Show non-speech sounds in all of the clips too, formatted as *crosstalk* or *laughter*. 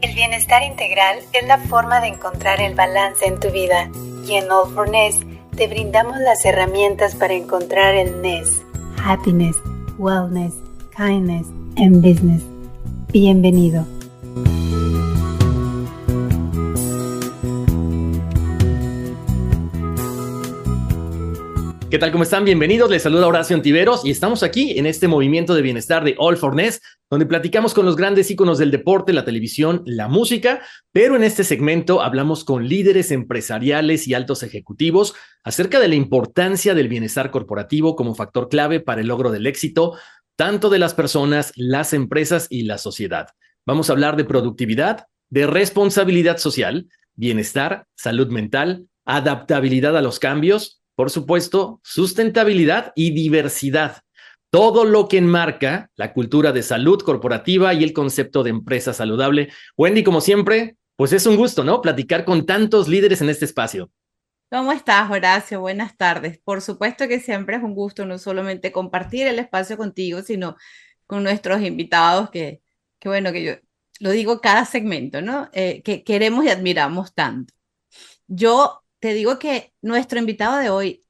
El bienestar integral es la forma de encontrar el balance en tu vida y en All for Ness te brindamos las herramientas para encontrar el Ness. Happiness, Wellness, Kindness and Business. Bienvenido. ¿Qué tal? ¿Cómo están? Bienvenidos. Les saluda Horacio Antiveros y estamos aquí en este movimiento de bienestar de All for Ness, donde platicamos con los grandes íconos del deporte, la televisión, la música, pero en este segmento hablamos con líderes empresariales y altos ejecutivos acerca de la importancia del bienestar corporativo como factor clave para el logro del éxito, tanto de las personas, las empresas y la sociedad. Vamos a hablar de productividad, de responsabilidad social, bienestar, salud mental, adaptabilidad a los cambios, por supuesto, sustentabilidad y diversidad. Todo lo que enmarca la cultura de salud corporativa y el concepto de empresa saludable. Wendy, como siempre, pues es un gusto, ¿no? Platicar con tantos líderes en este espacio. ¿Cómo estás, Horacio? Buenas tardes. Por supuesto que siempre es un gusto no solamente compartir el espacio contigo, sino con nuestros invitados que, que bueno, que yo lo digo cada segmento, ¿no? Eh, que queremos y admiramos tanto. Yo te digo que nuestro invitado de hoy,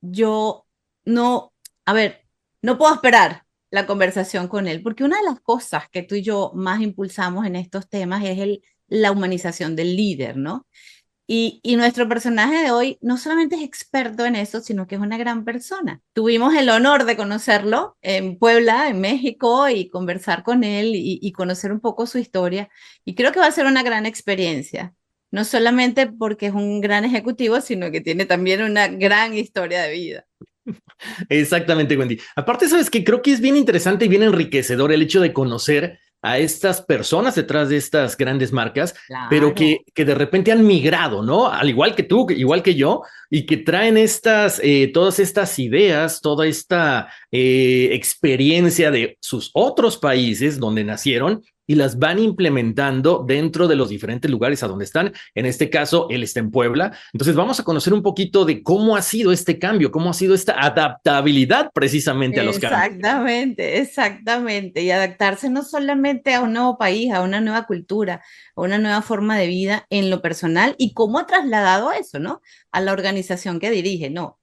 yo no, a ver, no puedo esperar la conversación con él, porque una de las cosas que tú y yo más impulsamos en estos temas es el, la humanización del líder, ¿no? Y, nuestro personaje de hoy no solamente es experto en eso, sino que es una gran persona. Tuvimos el honor de conocerlo en Puebla, en México, y conversar con él y conocer un poco su historia. Y creo que va a ser una gran experiencia no solamente porque es un gran ejecutivo, sino que tiene también una gran historia de vida. Exactamente, Wendy. Aparte, sabes que creo que es bien interesante y bien enriquecedor el hecho de conocer a estas personas detrás de estas grandes marcas, pero que, que de repente han migrado, ¿no? Al igual que tú, igual que yo, y que traen estas, eh, todas estas ideas, toda esta eh, experiencia de sus otros países donde nacieron y las van implementando dentro de los diferentes lugares a donde están. En este caso, él está en Puebla. Entonces vamos a conocer un poquito de cómo ha sido este cambio, cómo ha sido esta adaptabilidad precisamente a los cambios. Exactamente, exactamente. Y adaptarse no solamente a un nuevo país, a una nueva cultura, a una nueva forma de vida en lo personal y cómo ha trasladado eso, ¿no? A la organización que dirige, no.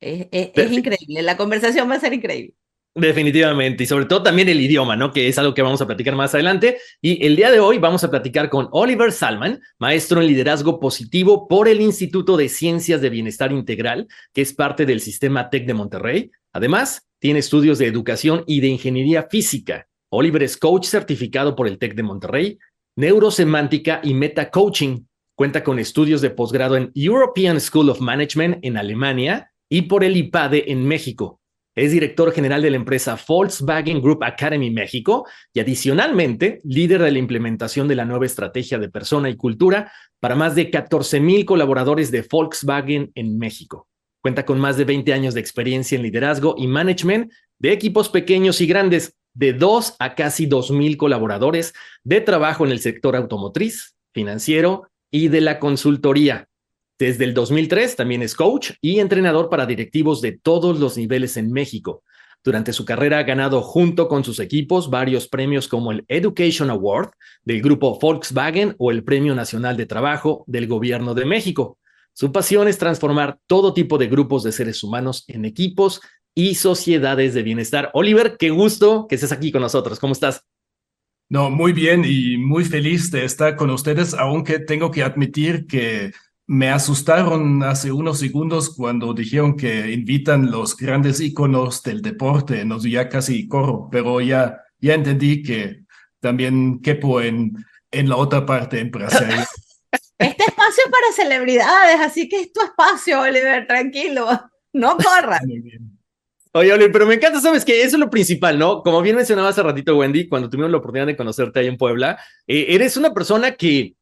es increíble, la conversación va a ser increíble. Definitivamente, y sobre todo también el idioma, ¿no? Que es algo que vamos a platicar más adelante. Y el día de hoy vamos a platicar con Oliver Salman, maestro en liderazgo positivo por el Instituto de Ciencias de Bienestar Integral, que es parte del sistema TEC de Monterrey. Además, tiene estudios de educación y de ingeniería física. Oliver es coach certificado por el TEC de Monterrey, neurosemántica y meta coaching. Cuenta con estudios de posgrado en European School of Management en Alemania y por el IPADE en México. Es director general de la empresa Volkswagen Group Academy México y adicionalmente líder de la implementación de la nueva estrategia de persona y cultura para más de 14 mil colaboradores de Volkswagen en México. Cuenta con más de 20 años de experiencia en liderazgo y management de equipos pequeños y grandes, de 2 a casi 2 mil colaboradores de trabajo en el sector automotriz, financiero y de la consultoría. Desde el 2003 también es coach y entrenador para directivos de todos los niveles en México. Durante su carrera ha ganado junto con sus equipos varios premios como el Education Award del grupo Volkswagen o el Premio Nacional de Trabajo del Gobierno de México. Su pasión es transformar todo tipo de grupos de seres humanos en equipos y sociedades de bienestar. Oliver, qué gusto que estés aquí con nosotros. ¿Cómo estás? No, muy bien y muy feliz de estar con ustedes, aunque tengo que admitir que me asustaron hace unos segundos cuando dijeron que invitan los grandes íconos del deporte, no ya casi corro, pero ya, ya entendí que también quepo en, en la otra parte en Brasil. *laughs* Este espacio es para celebridades, así que es tu espacio, Oliver, tranquilo, no corras. Oye, Oliver, pero me encanta, sabes que eso es lo principal, ¿no? Como bien mencionaba hace ratito, Wendy, cuando tuvimos la oportunidad de conocerte ahí en Puebla, eh, eres una persona que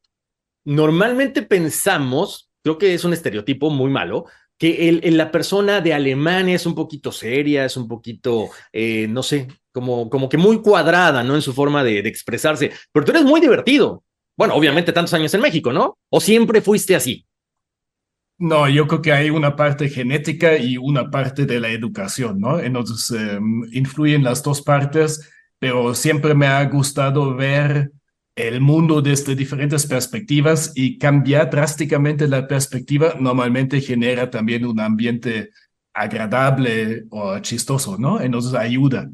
normalmente pensamos, creo que es un estereotipo muy malo, que el, la persona de Alemania es un poquito seria, es un poquito, eh, no sé, como, como que muy cuadrada, ¿no? En su forma de, expresarse, pero tú eres muy divertido. Bueno, obviamente tantos años en México, ¿no? ¿O siempre fuiste así? No, yo creo que hay una parte genética y una parte de la educación, ¿no? Entonces, em, influyen las dos partes, pero siempre me ha gustado ver el mundo desde diferentes perspectivas y cambiar drásticamente la perspectiva normalmente genera también un ambiente agradable o chistoso, ¿no? Entonces ayuda.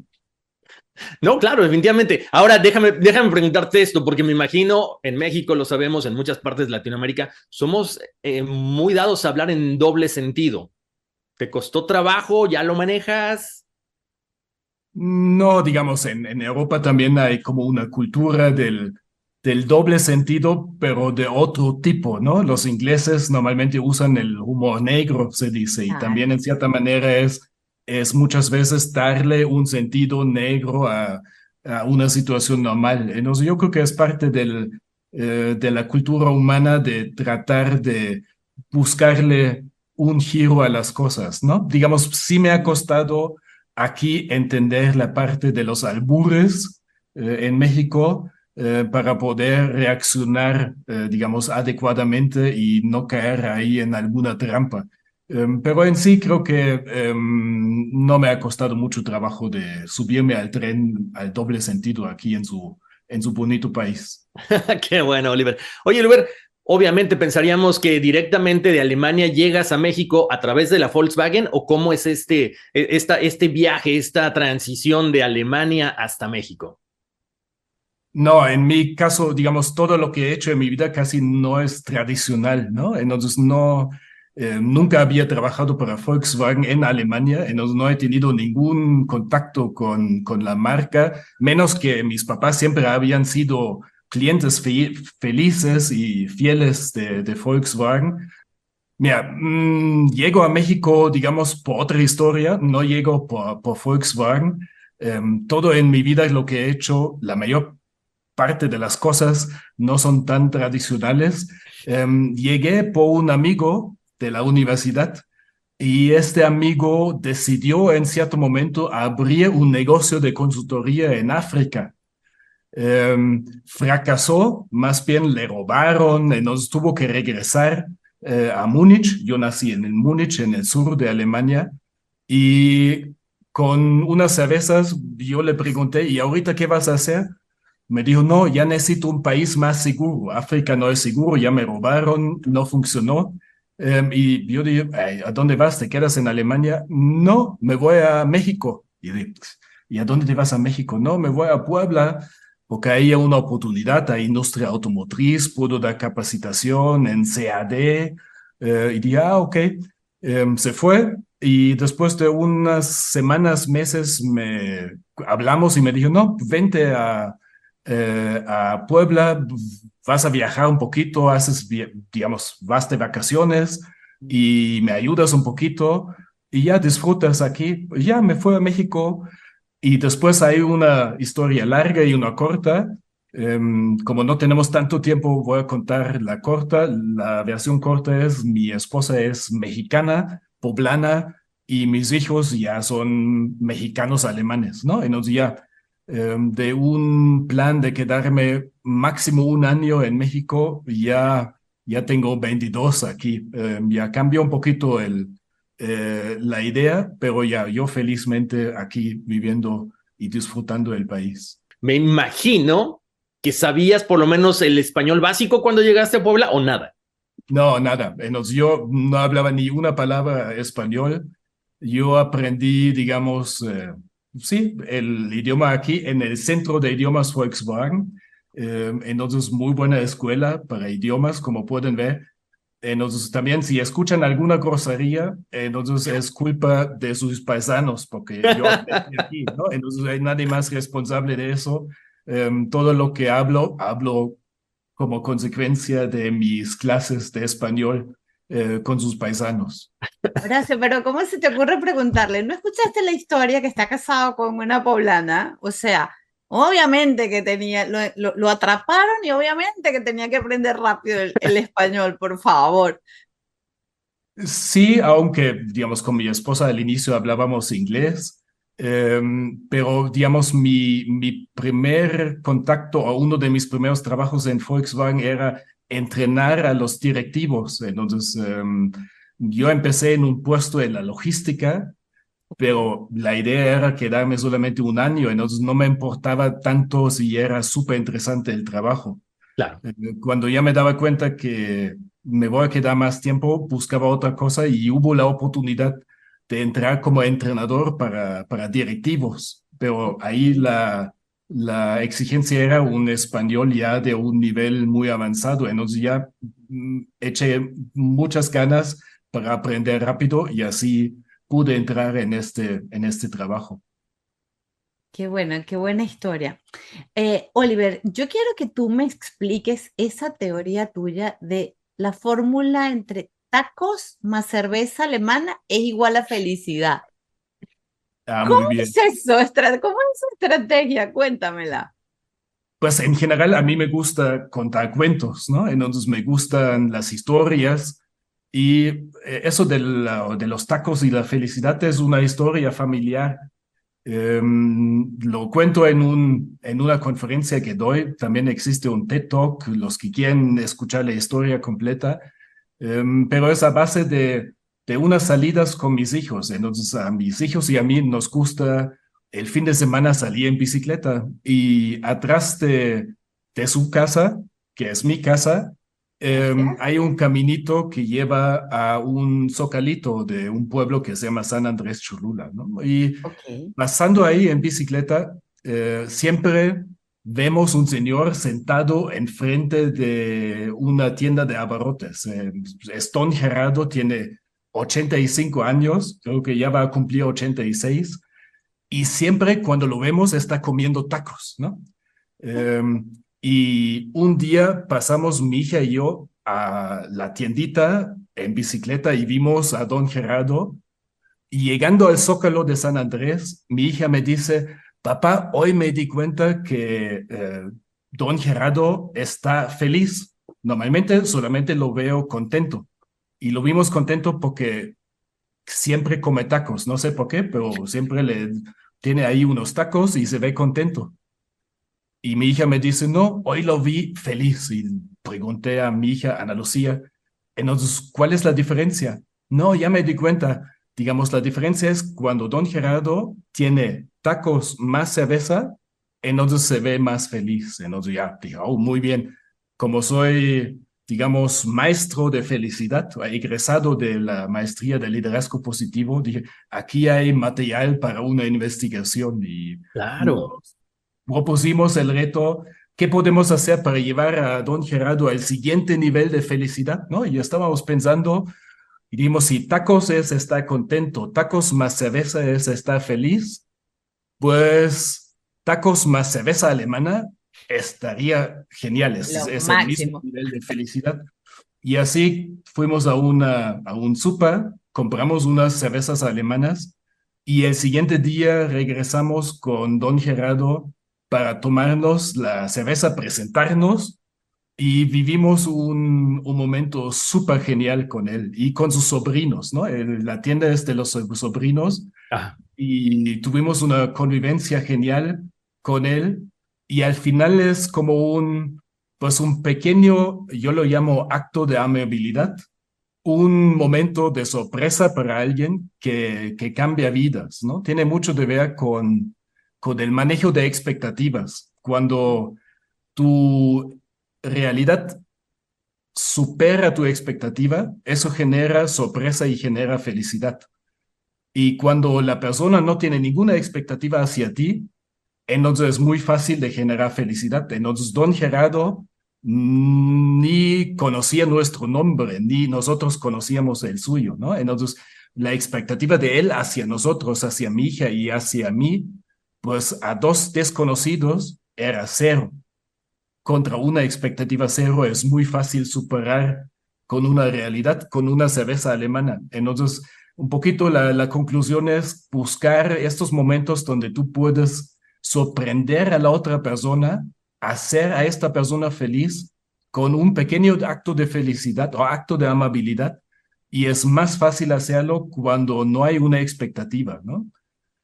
No, claro, definitivamente. Ahora déjame, déjame preguntarte esto, porque me imagino, en México lo sabemos, en muchas partes de Latinoamérica, somos eh, muy dados a hablar en doble sentido. ¿Te costó trabajo? ¿Ya lo manejas? No, digamos, en, en Europa también hay como una cultura del, del doble sentido, pero de otro tipo, ¿no? Los ingleses normalmente usan el humor negro, se dice, y también en cierta manera es es muchas veces darle un sentido negro a, una situación normal. Entonces yo creo que es parte del, eh, de la cultura humana de tratar de buscarle un giro a las cosas, ¿no? Digamos, sí me ha costado aquí entender la parte de los albures eh, en México eh, para poder reaccionar, digamos, adecuadamente y no caer ahí en alguna trampa. Em, pero en sí creo que em, no me ha costado mucho trabajo de subirme al tren al doble sentido aquí en su, en su bonito país. *laughs* Qué bueno, Oliver. Oye, Oliver, obviamente pensaríamos que directamente de Alemania llegas a México a través de la Volkswagen o cómo es este, e, esta, este viaje, esta transición de Alemania hasta México. No, en mi caso, digamos, todo lo que he hecho en mi vida casi no es tradicional, ¿no? Entonces no, eh, nunca había trabajado para Volkswagen en Alemania, entonces no he tenido ningún contacto con, con la marca, menos que mis papás siempre habían sido clientes felices y fieles de, de Volkswagen. Mira, mm, llego a México, digamos, por otra historia, no llego por, por Volkswagen. Em, todo en mi vida lo que he hecho, la mayor parte de las cosas no son tan tradicionales. Em, llegué por un amigo de la universidad y este amigo decidió en cierto momento abrir un negocio de consultoría en África. Em, fracasó, más bien le robaron, nos tuvo que regresar eh, a Múnich. Yo nací en el Múnich, en el sur de Alemania, y con unas cervezas yo le pregunté, ¿y ahorita qué vas a hacer? Me dijo, no, ya necesito un país más seguro. África no es seguro, ya me robaron, no funcionó. Em, y yo dije, ¿a dónde vas? ¿Te quedas en Alemania? No, me voy a México. Y dije, ¿y a dónde te vas a México? No, me voy a Puebla, porque ahí hay una oportunidad, hay industria automotriz, puedo dar capacitación en CAD. Eh, y dije, ah, ok. Em, se fue y después de unas semanas, meses, me hablamos y me dijo, no, vente a, eh, a Puebla, vas a viajar un poquito, haces, digamos, vas de vacaciones y me ayudas un poquito y ya disfrutas aquí. Ya me fui a México y después hay una historia larga y una corta. Em, como no tenemos tanto tiempo, voy a contar la corta. La versión corta es, mi esposa es mexicana, poblana, y mis hijos ya son mexicanos alemanes, ¿no? Entonces ya de un plan de quedarme máximo un año en México, ya, ya tengo 22 aquí. Em, ya cambió un poquito el, eh, la idea, pero ya yo felizmente aquí viviendo y disfrutando del país. Me imagino que sabías por lo menos el español básico cuando llegaste a Puebla o nada. No, nada. Yo no hablaba ni una palabra español. Yo aprendí, digamos, eh, sí, el idioma aquí en el centro de idiomas Volkswagen. Eh, entonces, muy buena escuela para idiomas, como pueden ver. Entonces, también si escuchan alguna grosería, entonces es culpa de sus paisanos, porque yo *laughs* aquí, ¿no? Entonces, hay nadie más responsable de eso. Em, todo lo que hablo, hablo como consecuencia de mis clases de español eh, con sus paisanos. Horacio, pero ¿cómo se te ocurre preguntarle? ¿No escuchaste la historia que está casado con una poblana? O sea, obviamente que tenía, lo, lo, atraparon y obviamente que tenía que aprender rápido el, el español, por favor. Sí, aunque, digamos, con mi esposa al inicio hablábamos inglés, Em, pero, digamos, mi, mi primer contacto o uno de mis primeros trabajos en Volkswagen era entrenar a los directivos. Entonces, em, yo empecé en un puesto en la logística, pero la idea era quedarme solamente un año, entonces no me importaba tanto si era súper interesante el trabajo. Claro. Eh, cuando ya me daba cuenta que me voy a quedar más tiempo, buscaba otra cosa y hubo la oportunidad de entrar como entrenador para, para directivos, pero ahí la, la exigencia era un español ya de un nivel muy avanzado, entonces ya mm, eché muchas ganas para aprender rápido y así pude entrar en este, en este trabajo. Qué buena, qué buena historia. Eh, Oliver, yo quiero que tú me expliques esa teoría tuya de la fórmula entre tacos más cerveza alemana es igual a felicidad. Ah, ¿Cómo muy bien. es eso? ¿Cómo es su estrategia? Cuéntamela. Pues en general a mí me gusta contar cuentos, ¿no? Entonces me gustan las historias y eh, eso de, la- de los tacos y la felicidad es una historia familiar. Em, lo cuento en, un, en una conferencia que doy. También existe un TED Talk, los que quieren escuchar la historia completa. Em, pero es a base de, de unas salidas con mis hijos. Entonces a mis hijos y a mí nos gusta el fin de semana salir en bicicleta y atrás de, de su casa, que es mi casa, em, hay un caminito que lleva a un zocalito de un pueblo que se llama San Andrés Cholula, ¿no? Y pasando ahí en bicicleta, eh, siempre vemos un señor sentado enfrente de una tienda de abarrotes. Eh, es Don Gerardo, tiene 85 años, creo que ya va a cumplir 86, y siempre cuando lo vemos está comiendo tacos, ¿no? Em, y un día pasamos mi hija y yo a la tiendita en bicicleta y vimos a Don Gerardo. Y llegando al Zócalo de San Andrés, mi hija me dice, papá, hoy me di cuenta que eh, Don Gerardo está feliz. Normalmente solamente lo veo contento. Y lo vimos contento porque siempre come tacos. No sé por qué, pero siempre le tiene ahí unos tacos y se ve contento. Y mi hija me dice, no, hoy lo vi feliz. Y pregunté a mi hija, Ana Lucía, entonces, ¿cuál es la diferencia? No, ya me di cuenta. Digamos, la diferencia es cuando Don Gerardo tiene tacos más cerveza, entonces se ve más feliz. Entonces ya dije, oh, muy bien. Como soy, digamos, maestro de felicidad, egresado de la maestría de liderazgo positivo, dije, aquí hay material para una investigación y Claro. propusimos el reto, ¿qué podemos hacer para llevar a don Gerardo al siguiente nivel de felicidad? ¿No? Y estábamos pensando y dijimos, si tacos es estar contento, tacos más cerveza es estar feliz, pues tacos más cerveza alemana estaría genial, es, el mismo nivel de felicidad. Y así fuimos a, una, a un super, compramos unas cervezas alemanas y el siguiente día regresamos con don Gerardo para tomarnos la cerveza, presentarnos y vivimos un, un momento súper genial con él y con sus sobrinos, ¿no? El- la tienda es de los so- sobrinos Ah, y tuvimos una convivencia genial con él y al final es como un, pues un pequeño, yo lo llamo acto de amabilidad, un momento de sorpresa para alguien que, que cambia vidas, ¿no? Tiene mucho que ver con, con el manejo de expectativas. Cuando tu realidad supera tu expectativa, eso genera sorpresa y genera felicidad. Y cuando la persona no tiene ninguna expectativa hacia ti, entonces es muy fácil de generar felicidad. Entonces, don Gerardo mm, ni conocía nuestro nombre, ni nosotros conocíamos el suyo, ¿no? Entonces, la expectativa de él hacia nosotros, hacia mi hija y hacia mí, pues a dos desconocidos era cero. Contra una expectativa cero es muy fácil superar con una realidad, con una cerveza alemana. Entonces, un poquito la, la conclusión es buscar estos momentos donde tú puedes sorprender a la otra persona, hacer a esta persona feliz con un pequeño acto de felicidad o acto de amabilidad. Y es más fácil hacerlo cuando no hay una expectativa, ¿no?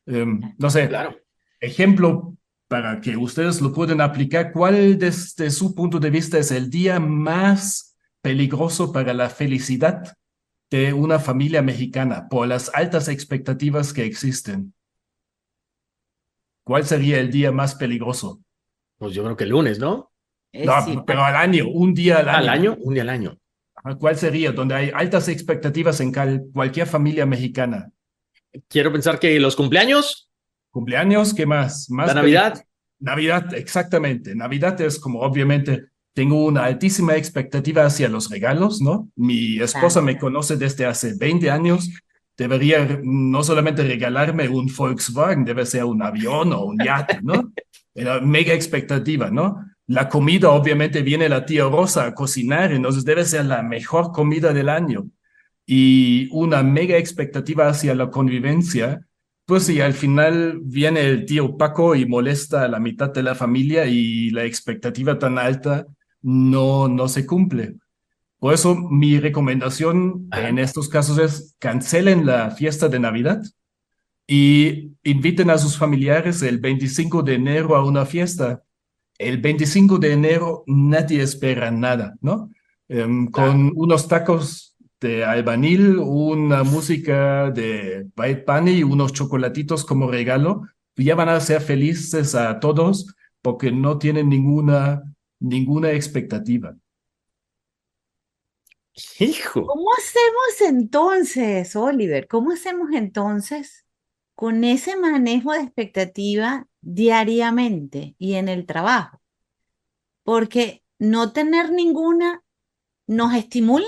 Em, no sé, claro. ejemplo para que ustedes lo puedan aplicar, ¿cuál desde su punto de vista es el día más peligroso para la felicidad de una familia mexicana por las altas expectativas que existen? ¿Cuál sería el día más peligroso? Pues yo creo que el lunes, ¿no? no, pero al año, un día al año. ¿Al año? Un día al año. ¿Cuál sería? Donde hay altas expectativas en cualquier familia mexicana. Quiero pensar que los cumpleaños. ¿Cumpleaños? ¿Qué más? ¿Más La Navidad. Navidad, exactamente. Navidad es como obviamente tengo una altísima expectativa hacia los regalos, ¿no? Mi esposa me conoce desde hace 20 años debería no solamente regalarme un Volkswagen, debe ser un avión o un yate, ¿no? Era mega expectativa, ¿no? La comida, obviamente, viene la tía Rosa a cocinar, entonces debe ser la mejor comida del año. Y una mega expectativa hacia la convivencia, pues si al final viene el tío Paco y molesta a la mitad de la familia y la expectativa tan alta no, no se cumple. Por eso mi recomendación en estos casos es cancelen la fiesta de Navidad y inviten a sus familiares el 25 de enero a una fiesta. El 25 de enero nadie espera nada, ¿no? Em, con unos tacos de albanil, una música de Bite Bunny y unos chocolatitos como regalo, ya van a ser felices a todos porque no tienen ninguna, ninguna expectativa. Hijo. ¿Cómo hacemos entonces, Oliver? ¿Cómo hacemos entonces con ese manejo de expectativa diariamente y en el trabajo? Porque no tener ninguna nos estimula,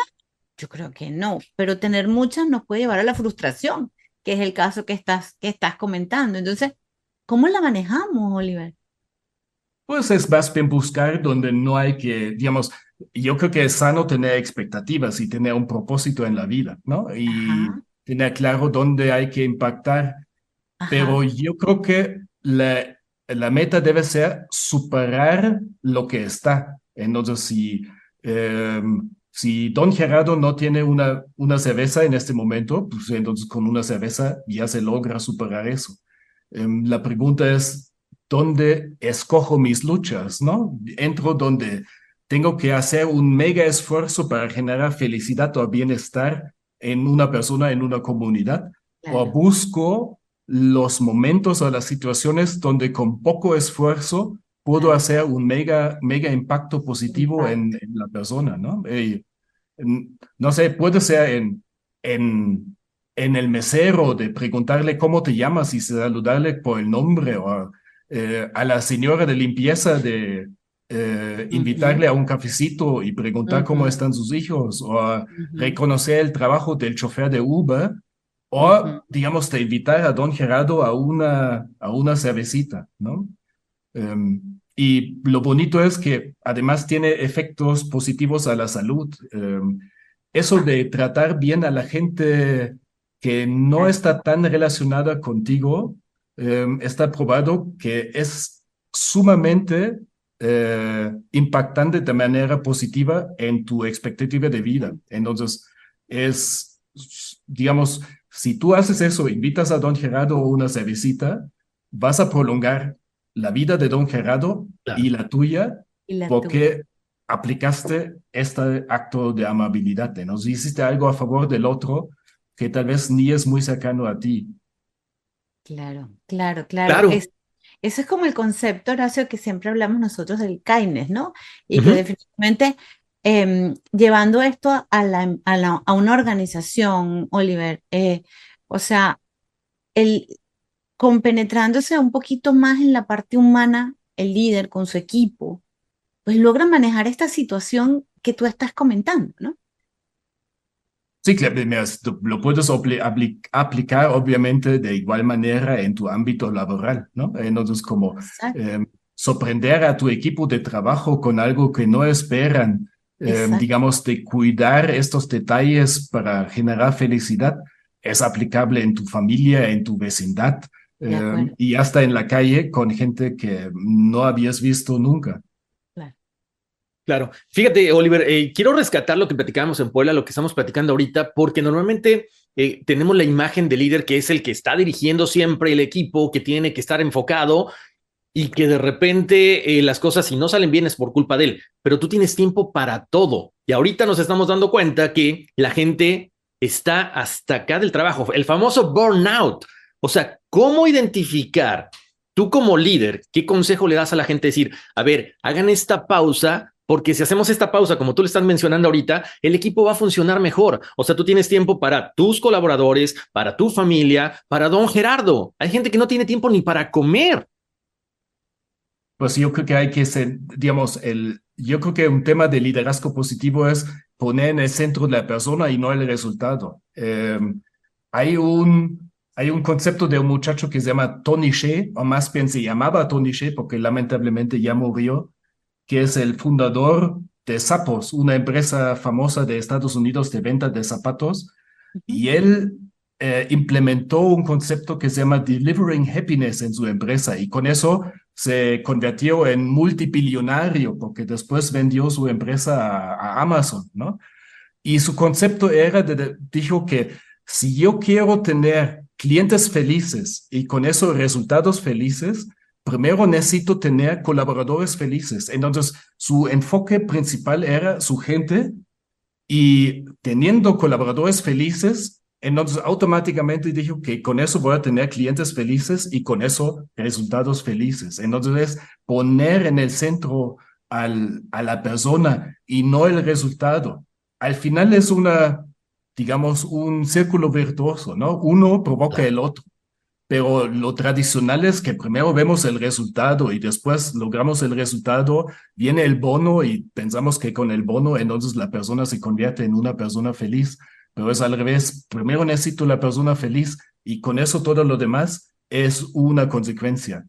yo creo que no, pero tener muchas nos puede llevar a la frustración, que es el caso que estás, que estás comentando. Entonces, ¿cómo la manejamos, Oliver? Pues es más bien buscar donde no hay que, digamos, yo creo que es sano tener expectativas y tener un propósito en la vida, ¿no? Y tener claro dónde hay que impactar. Pero yo creo que la, la meta debe ser superar lo que está. Entonces, si, em, si Don Gerardo no tiene una, una cerveza en este momento, pues entonces con una cerveza ya se logra superar eso. Em, la pregunta es, ¿dónde escojo mis luchas? ¿No? Entro donde tengo que hacer un mega esfuerzo para generar felicidad o bienestar en una persona, en una comunidad, o busco los momentos o las situaciones donde con poco esfuerzo puedo hacer un mega, mega impacto positivo en, la persona, ¿no? no sé, puede ser en, en, en el mesero de preguntarle cómo te llamas y saludarle por el nombre o eh, a la señora de limpieza de, eh, invitarle a un cafecito y preguntar cómo están sus hijos, o reconocer el trabajo del chofer de Uber, o, digamos, de invitar a don Gerardo a una, a una cervecita, ¿no? Em, y lo bonito es que además tiene efectos positivos a la salud. Em, eso de tratar bien a la gente que no está tan relacionada contigo, em, está probado que es sumamente eh, impactante de manera positiva en tu expectativa de vida. Entonces, es, digamos, si tú haces eso, invitas a don Gerardo a una cervecita, vas a prolongar la vida de don Gerardo y la tuya, porque aplicaste este acto de amabilidad. ¿no? Hiciste algo a favor del otro que tal vez ni es muy cercano a ti. Claro, claro, claro. claro. Eso es como el concepto, Horacio, que siempre hablamos nosotros del kindness, ¿no? Y que definitivamente em, llevando esto a, la, a, una organización, Oliver, eh, o sea, el compenetrándose un poquito más en la parte humana, el líder con su equipo, pues logra manejar esta situación que tú estás comentando, ¿no? Sí, claro, lo puedes aplicar obviamente de igual manera en tu ámbito laboral, ¿no? Entonces, como eh, sorprender a tu equipo de trabajo con algo que no esperan, eh, digamos, de cuidar estos detalles para generar felicidad, es aplicable en tu familia, en tu vecindad eh, y hasta en la calle con gente que no habías visto nunca. Claro. Fíjate, Oliver, eh, quiero rescatar lo que platicábamos en Puebla, lo que estamos platicando ahorita, porque normalmente eh, tenemos la imagen del líder que es el que está dirigiendo siempre el equipo, que tiene que estar enfocado y que de repente eh, las cosas si no salen bien es por culpa de él, pero tú tienes tiempo para todo. Y ahorita nos estamos dando cuenta que la gente está hasta acá del trabajo, el famoso burnout. O sea, ¿cómo identificar tú como líder, qué consejo le das a la gente? Decir, a ver, hagan esta pausa porque si hacemos esta pausa, como tú le estás mencionando ahorita, el equipo va a funcionar mejor. O sea, tú tienes tiempo para tus colaboradores, para tu familia, para don Gerardo. Hay gente que no tiene tiempo ni para comer. Pues yo creo que hay que ser, digamos, el, yo creo que un tema de liderazgo positivo es poner en el centro de la persona y no el resultado. Em, hay un, hay un concepto de un muchacho que se llama Tony Shea, o más bien se llamaba Tony Shea porque lamentablemente ya murió, que es el fundador de Zappos, una empresa famosa de Estados Unidos de venta de zapatos, y él eh, implementó un concepto que se llama Delivering Happiness en su empresa y con eso se convirtió en multibillonario porque después vendió su empresa a, Amazon, ¿no? Y su concepto era, de, dijo que si yo quiero tener clientes felices y con eso resultados felices, primero necesito tener colaboradores felices. Entonces, su enfoque principal era su gente y teniendo colaboradores felices, entonces automáticamente dijo que con eso voy a tener clientes felices y con eso resultados felices. Entonces, poner en el centro al, a la persona y no el resultado. Al final es una, digamos, un círculo virtuoso, ¿no? Uno provoca el otro pero lo tradicional es que primero vemos el resultado y después logramos el resultado, viene el bono y pensamos que con el bono entonces la persona se convierte en una persona feliz, pero es al revés, primero necesito la persona feliz y con eso todo lo demás es una consecuencia.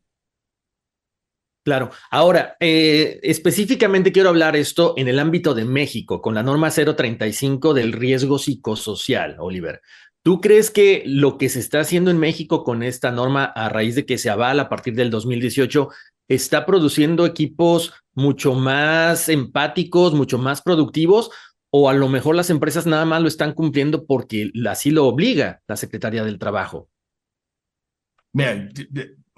Claro. Ahora, eh, específicamente quiero hablar esto en el ámbito de México, con la norma 035 del riesgo psicosocial, Oliver. ¿Tú crees que lo que se está haciendo en México con esta norma a raíz de que se avala a partir del 2018 está produciendo equipos mucho más empáticos, mucho más productivos? ¿O a lo mejor las empresas nada más lo están cumpliendo porque así lo obliga la Secretaría del Trabajo? Mira,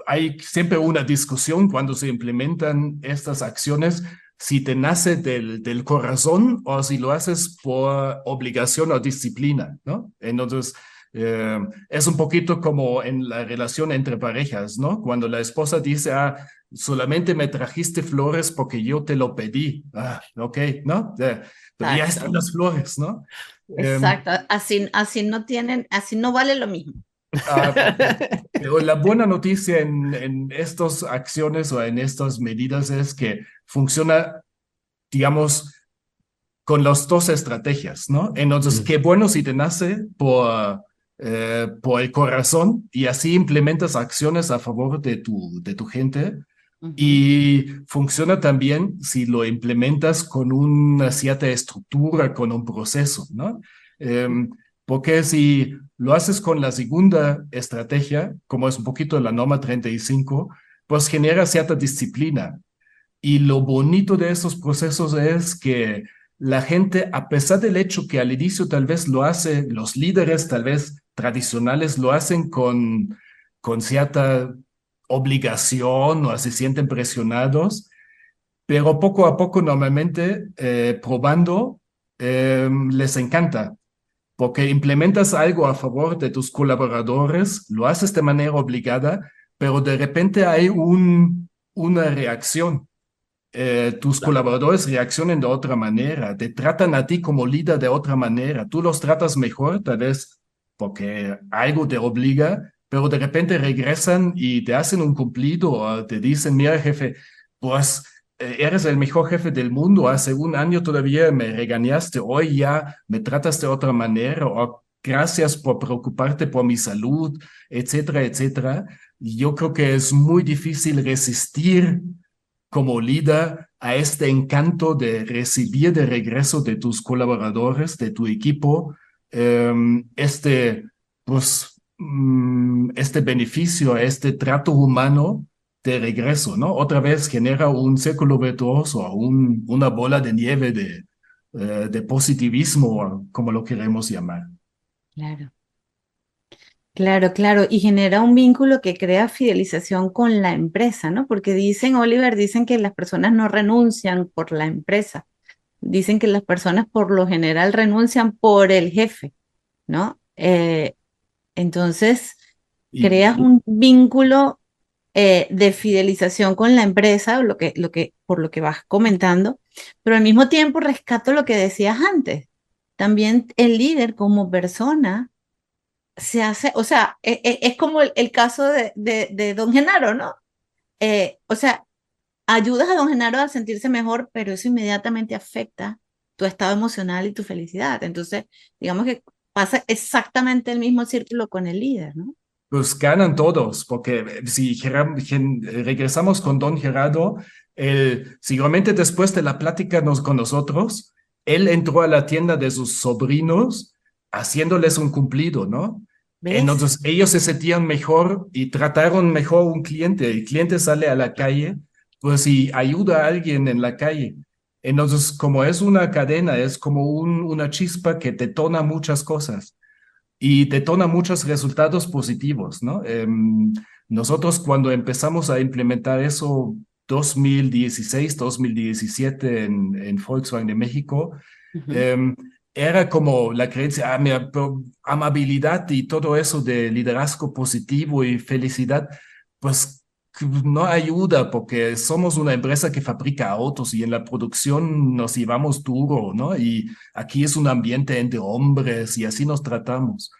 hay siempre una discusión cuando se implementan estas acciones si te nace del, del corazón o si lo haces por obligación o disciplina, ¿no? Entonces, eh, es un poquito como en la relación entre parejas, ¿no? Cuando la esposa dice, ah, solamente me trajiste flores porque yo te lo pedí. Ah, ok, ¿no? pero ya están las flores, ¿no? Em, Exacto, así, así no tienen, así no vale lo mismo. *laughs* Pero la buena noticia en, en estas acciones o en estas medidas es que funciona, digamos, con las dos estrategias, ¿no? Entonces, qué bueno si te nace por, eh, por el corazón y así implementas acciones a favor de tu, de tu gente. Y funciona también si lo implementas con una cierta estructura, con un proceso, ¿no? Em, porque si lo haces con la segunda estrategia, como es un poquito la norma 35, pues genera cierta disciplina. Y lo bonito de esos procesos es que la gente, a pesar del hecho que al inicio tal vez lo hace, los líderes tal vez tradicionales lo hacen con, con cierta obligación o se sienten presionados, pero poco a poco normalmente eh, probando eh, les encanta porque implementas algo a favor de tus colaboradores, lo haces de manera obligada, pero de repente hay un, una reacción. Eh, tus colaboradores reaccionan de otra manera, te tratan a ti como líder de otra manera, tú los tratas mejor, tal vez porque algo te obliga, pero de repente regresan y te hacen un cumplido o te dicen, mira jefe, pues eres el mejor jefe del mundo, hace un año todavía me regañaste, hoy ya me tratas de otra manera, o gracias por preocuparte por mi salud, etcétera, etcétera. Yo creo que es muy difícil resistir como líder a este encanto de recibir de regreso de tus colaboradores, de tu equipo, em, este, pues, mm, este beneficio, este trato humano de regreso, ¿no? Otra vez genera un círculo virtuoso, un, una bola de nieve de, eh, de positivismo, como lo queremos llamar. Claro. Claro, claro, y genera un vínculo que crea fidelización con la empresa, ¿no? Porque dicen, Oliver, dicen que las personas no renuncian por la empresa, dicen que las personas por lo general renuncian por el jefe, ¿no? Eh, entonces, creas un vínculo eh, de fidelización con la empresa, lo que, lo que, por lo que vas comentando, pero al mismo tiempo rescato lo que decías antes. También el líder como persona se hace, o sea, e, e, es, como el, caso de, de, don Genaro, ¿no? Eh, o sea, ayudas a don Genaro a sentirse mejor, pero eso inmediatamente afecta tu estado emocional y tu felicidad. Entonces, digamos que pasa exactamente el mismo círculo con el líder, ¿no? Pues ganan todos, porque si regresamos con don Gerardo, él, seguramente después de la plática nos, con nosotros, él entró a la tienda de sus sobrinos haciéndoles un cumplido, ¿no? Entonces ellos se sentían mejor y trataron mejor un cliente. El cliente sale a la calle, pues si ayuda a alguien en la calle. Entonces, como es una cadena, es como un, una chispa que detona muchas cosas y detona muchos resultados positivos, ¿no? Em, nosotros cuando empezamos a implementar eso 2016, 2017 en, en Volkswagen de México, em, era como la creencia, ah, amabilidad y todo eso de liderazgo positivo y felicidad, pues no ayuda porque somos una empresa que fabrica autos y en la producción nos llevamos duro, ¿no? Y aquí es un ambiente entre hombres y así nos tratamos.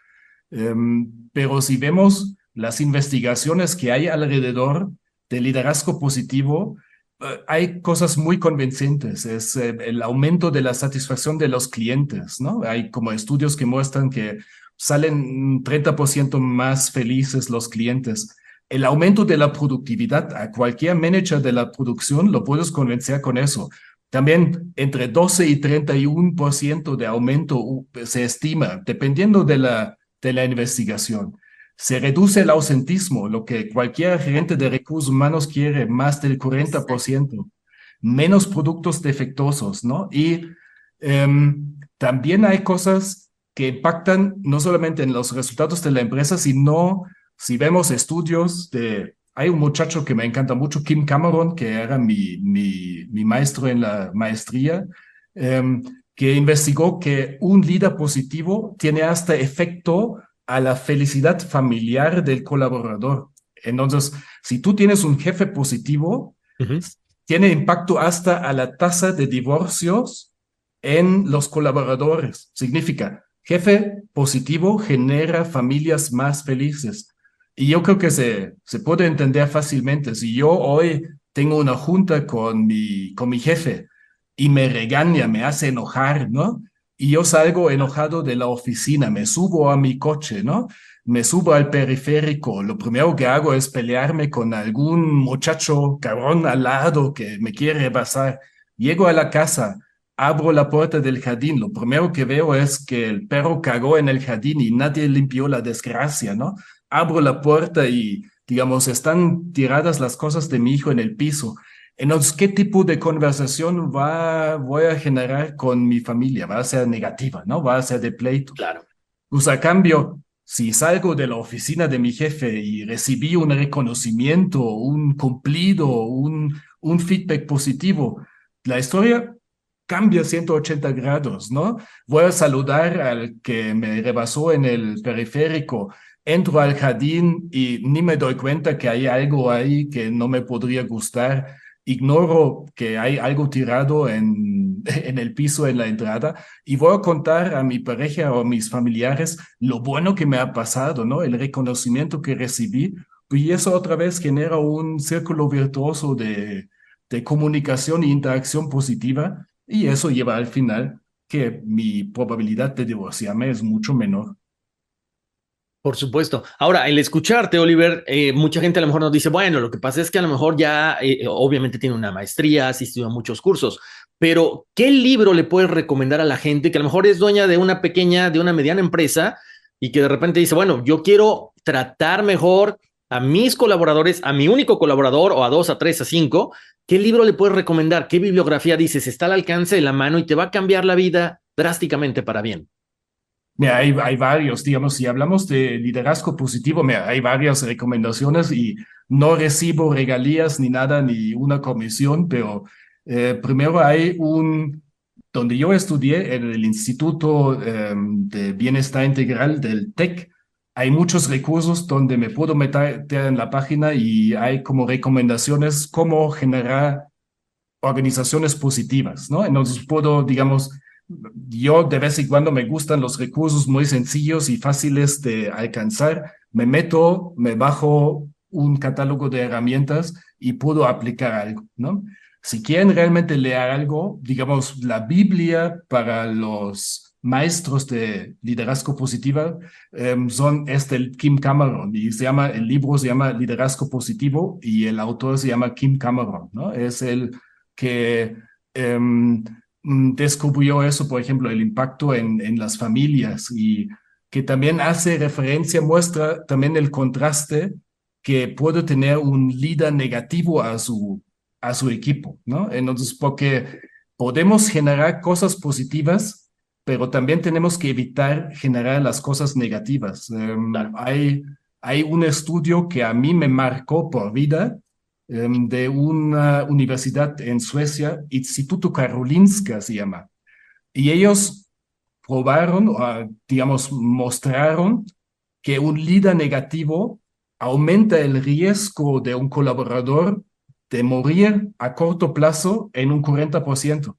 Em, pero si vemos las investigaciones que hay alrededor del liderazgo positivo, eh, hay cosas muy convincentes. Es eh, el aumento de la satisfacción de los clientes, ¿no? Hay como estudios que muestran que salen 30% más felices los clientes el aumento de la productividad a cualquier manager de la producción lo puedes convencer con eso. También entre 12 y 31% de aumento se estima, dependiendo de la, de la investigación. Se reduce el ausentismo, lo que cualquier gerente de recursos humanos quiere, más del 40%. Menos productos defectuosos, ¿no? Y em, también hay cosas que impactan no solamente en los resultados de la empresa, sino si vemos estudios de, hay un muchacho que me encanta mucho, Kim Cameron, que era mi, mi, mi maestro en la maestría, em, que investigó que un líder positivo tiene hasta efecto a la felicidad familiar del colaborador. Entonces, si tú tienes un jefe positivo, tiene impacto hasta a la tasa de divorcios en los colaboradores. Significa, jefe positivo genera familias más felices. Y yo creo que se, se puede entender fácilmente. Si yo hoy tengo una junta con mi, con mi jefe y me regaña, me hace enojar, ¿no? Y yo salgo enojado de la oficina, me subo a mi coche, ¿no? Me subo al periférico. Lo primero que hago es pelearme con algún muchacho cabrón al lado que me quiere pasar. Llego a la casa, abro la puerta del jardín. Lo primero que veo es que el perro cagó en el jardín y nadie limpió la desgracia, ¿no? Abro la puerta y, digamos, están tiradas las cosas de mi hijo en el piso. Entonces, ¿qué tipo de conversación va, voy a generar con mi familia? Va a ser negativa, ¿no? Va a ser de pleito. Claro. Pues a cambio, si salgo de la oficina de mi jefe y recibí un reconocimiento, un cumplido, un, un feedback positivo, la historia cambia 180 grados, ¿no? Voy a saludar al que me rebasó en el periférico, entro al jardín y ni me doy cuenta que hay algo ahí que no me podría gustar. ignoro que hay algo tirado en, *laughs* en el piso en la entrada y voy a contar a mi pareja o a mis familiares lo bueno que me ha pasado, ¿no? El reconocimiento que recibí. Y eso otra vez genera un círculo virtuoso de, de comunicación e interacción positiva y eso lleva al final que mi probabilidad de divorciarme es mucho menor. Por supuesto. Ahora, el escucharte, Oliver, eh, mucha gente a lo mejor nos dice, bueno, lo que pasa es que a lo mejor ya, eh, obviamente tiene una maestría, asistido a muchos cursos, pero ¿qué libro le puedes recomendar a la gente que a lo mejor es dueña de una pequeña, de una mediana empresa y que de repente dice, bueno, yo quiero tratar mejor a mis colaboradores, a mi único colaborador o a dos, a tres, a cinco? ¿Qué libro le puedes recomendar? ¿Qué bibliografía dices? Está al alcance de la mano y te va a cambiar la vida drásticamente para bien. Mira, hay, hay varios, digamos, si hablamos de liderazgo positivo, mira, hay varias recomendaciones y no recibo regalías ni nada, ni una comisión, pero eh, primero hay un, donde yo estudié, en el Instituto em, de Bienestar Integral del TEC, hay muchos recursos donde me puedo meter en la página y hay como recomendaciones cómo generar organizaciones positivas, ¿no? Entonces puedo, digamos, yo de vez en cuando me gustan los recursos muy sencillos y fáciles de alcanzar. Me meto, me bajo un catálogo de herramientas y puedo aplicar algo, ¿no? Si quieren realmente leer algo, digamos, la Biblia para los maestros de liderazgo positiva em, son este Kim Cameron y se llama, el libro se llama Liderazgo Positivo y el autor se llama Kim Cameron, ¿no? Es el que Mm, descubrió eso, por ejemplo, el impacto en, en las familias y que también hace referencia, muestra también el contraste que puede tener un líder negativo a su, a su equipo, ¿no? Entonces, porque podemos generar cosas positivas, pero también tenemos que evitar generar las cosas negativas. Em, hay, hay un estudio que a mí me marcó por vida, de una universidad en Suecia, Instituto Karolinska se llama. Y ellos probaron, digamos, mostraron que un líder negativo aumenta el riesgo de un colaborador de morir a corto plazo en un 40%.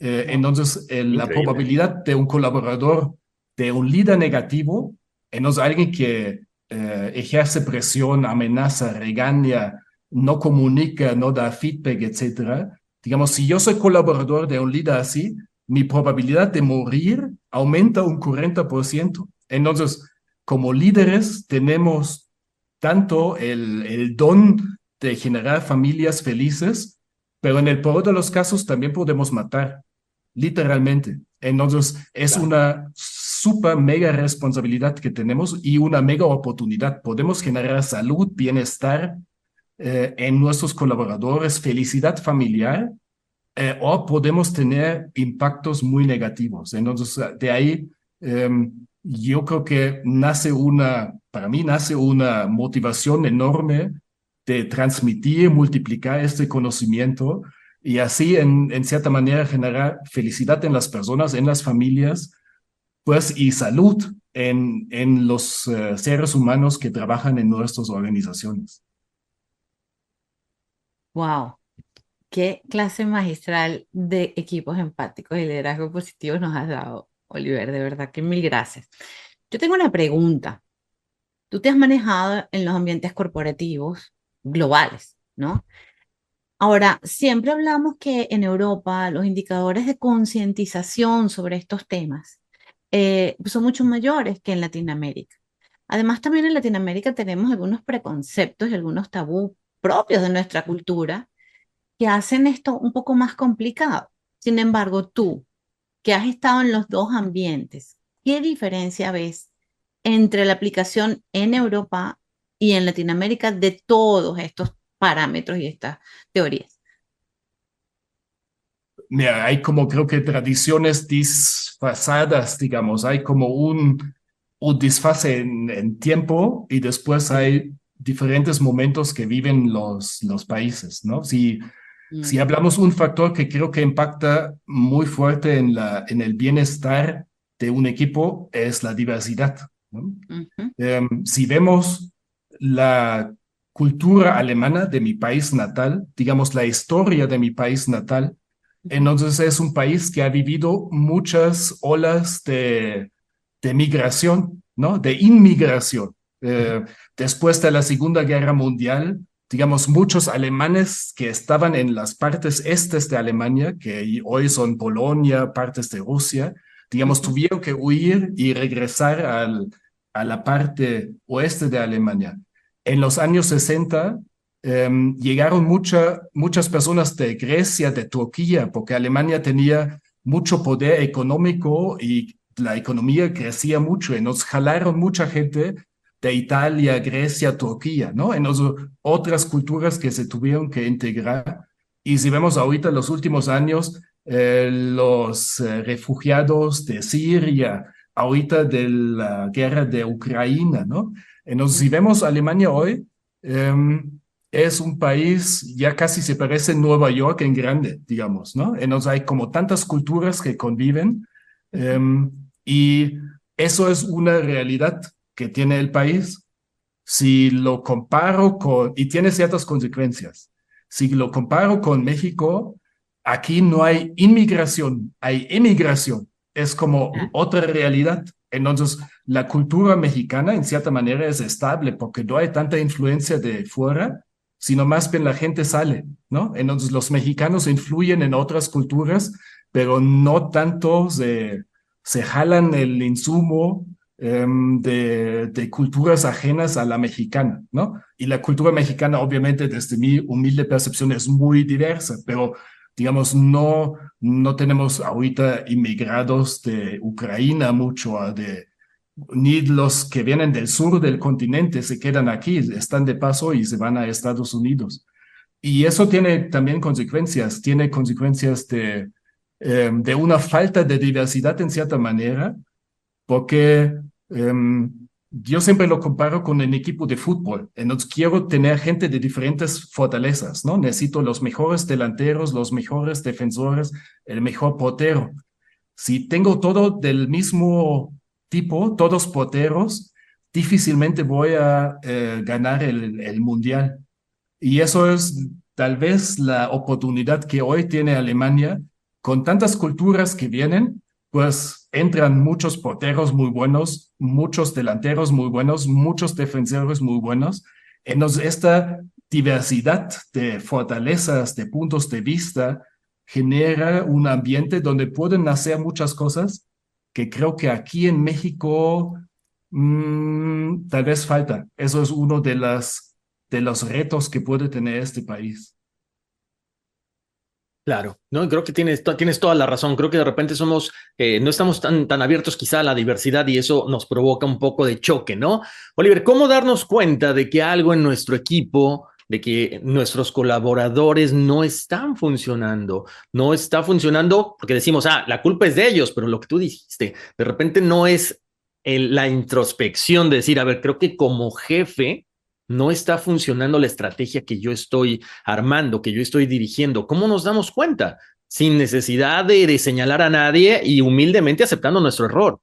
Eh, entonces, la probabilidad de un colaborador, de un líder negativo, entonces alguien que eh, ejerce presión, amenaza, regaña, no comunica, no da feedback, etcétera. Digamos, si yo soy colaborador de un líder así, mi probabilidad de morir aumenta un 40%. Entonces, como líderes tenemos tanto el, el don de generar familias felices, pero en el peor de los casos también podemos matar, literalmente. Entonces, es una super mega responsabilidad que tenemos y una mega oportunidad. Podemos generar salud, bienestar, eh, en nuestros colaboradores, felicidad familiar, eh, o podemos tener impactos muy negativos. Entonces, de ahí em, yo creo que nace una, para mí nace una motivación enorme de transmitir, multiplicar este conocimiento y así, en, en cierta manera, generar felicidad en las personas, en las familias, pues, y salud en, en los eh, seres humanos que trabajan en nuestras organizaciones. Wow, qué clase magistral de equipos empáticos y liderazgo positivo nos has dado, Oliver. De verdad que mil gracias. Yo tengo una pregunta. Tú te has manejado en los ambientes corporativos globales, ¿no? Ahora, siempre hablamos que en Europa los indicadores de concientización sobre estos temas eh, son mucho mayores que en Latinoamérica. Además, también en Latinoamérica tenemos algunos preconceptos y algunos tabú propios de nuestra cultura que hacen esto un poco más complicado. Sin embargo, tú, que has estado en los dos ambientes, ¿qué diferencia ves entre la aplicación en Europa y en Latinoamérica de todos estos parámetros y estas teorías? Mira, hay como creo que tradiciones disfasadas, digamos, hay como un, un disfase en, en tiempo y después hay diferentes momentos que viven los, los países, ¿no? Si, si mm. hablamos un factor que creo que impacta muy fuerte en, la, en el bienestar de un equipo es la diversidad. ¿no? Em, si vemos la cultura alemana de mi país natal, digamos la historia de mi país natal. Entonces es un país que ha vivido muchas olas de, de migración, ¿no? De inmigración. Eh, después de la Segunda Guerra Mundial, digamos, muchos alemanes que estaban en las partes estes de Alemania, que hoy son Polonia, partes de Rusia, digamos, tuvieron que huir y regresar al, a la parte oeste de Alemania. En los años 60 em, llegaron mucha, muchas personas de Grecia, de Turquía, porque Alemania tenía mucho poder económico y la economía crecía mucho y nos jalaron mucha gente de Italia, Grecia, Turquía, ¿no? En otras culturas que se tuvieron que integrar. Y si vemos ahorita los últimos años, eh, los eh, refugiados de Siria, ahorita de la guerra de Ucrania, ¿no? Entonces, si vemos Alemania hoy, em, es un país, ya casi se parece a Nueva York en grande, digamos, ¿no? Entonces hay como tantas culturas que conviven em, y eso es una realidad que tiene el país, si lo comparo con, y tiene ciertas consecuencias, si lo comparo con México, aquí no hay inmigración, hay emigración, es como otra realidad. Entonces, la cultura mexicana en cierta manera es estable porque no hay tanta influencia de fuera, sino más bien la gente sale, ¿no? Entonces, los mexicanos influyen en otras culturas, pero no tanto se, se jalan el insumo Em, de, culturas ajenas a la mexicana, ¿no? Y la cultura mexicana, obviamente, desde mi humilde percepción, es muy diversa, pero digamos, no, no tenemos ahorita inmigrados de Ucrania mucho, de, ni los que vienen del sur del continente se quedan aquí, están de paso y se van a Estados Unidos. Y eso tiene también consecuencias, tiene consecuencias de, em, de una falta de diversidad en cierta manera, porque yo siempre lo comparo con el equipo de fútbol. Entonces quiero tener gente de diferentes fortalezas, ¿no? Necesito los mejores delanteros, los mejores defensores, el mejor portero. Si tengo todo del mismo tipo, todos porteros, difícilmente voy a eh, ganar el, el mundial. Y eso es tal vez la oportunidad que hoy tiene Alemania con tantas culturas que vienen pues entran muchos porteros muy buenos, muchos delanteros muy buenos, muchos defensores muy buenos. Entonces, esta diversidad de fortalezas, de puntos de vista, genera un ambiente donde pueden nacer muchas cosas que creo que aquí en México mm, tal vez falta. Eso es uno de, las, de los retos que puede tener este país. Claro, no, creo que tienes, tienes toda la razón. Creo que de repente somos, eh, no estamos tan, tan abiertos quizá a la diversidad y eso nos provoca un poco de choque, ¿no? Oliver, ¿cómo darnos cuenta de que algo en nuestro equipo, de que nuestros colaboradores no están funcionando? No está funcionando porque decimos, ah, la culpa es de ellos, pero lo que tú dijiste, de repente no es la introspección de decir, a ver, creo que como jefe no está funcionando la estrategia que yo estoy armando, que yo estoy dirigiendo. ¿Cómo nos damos cuenta? Sin necesidad de, señalar a nadie y humildemente aceptando nuestro error.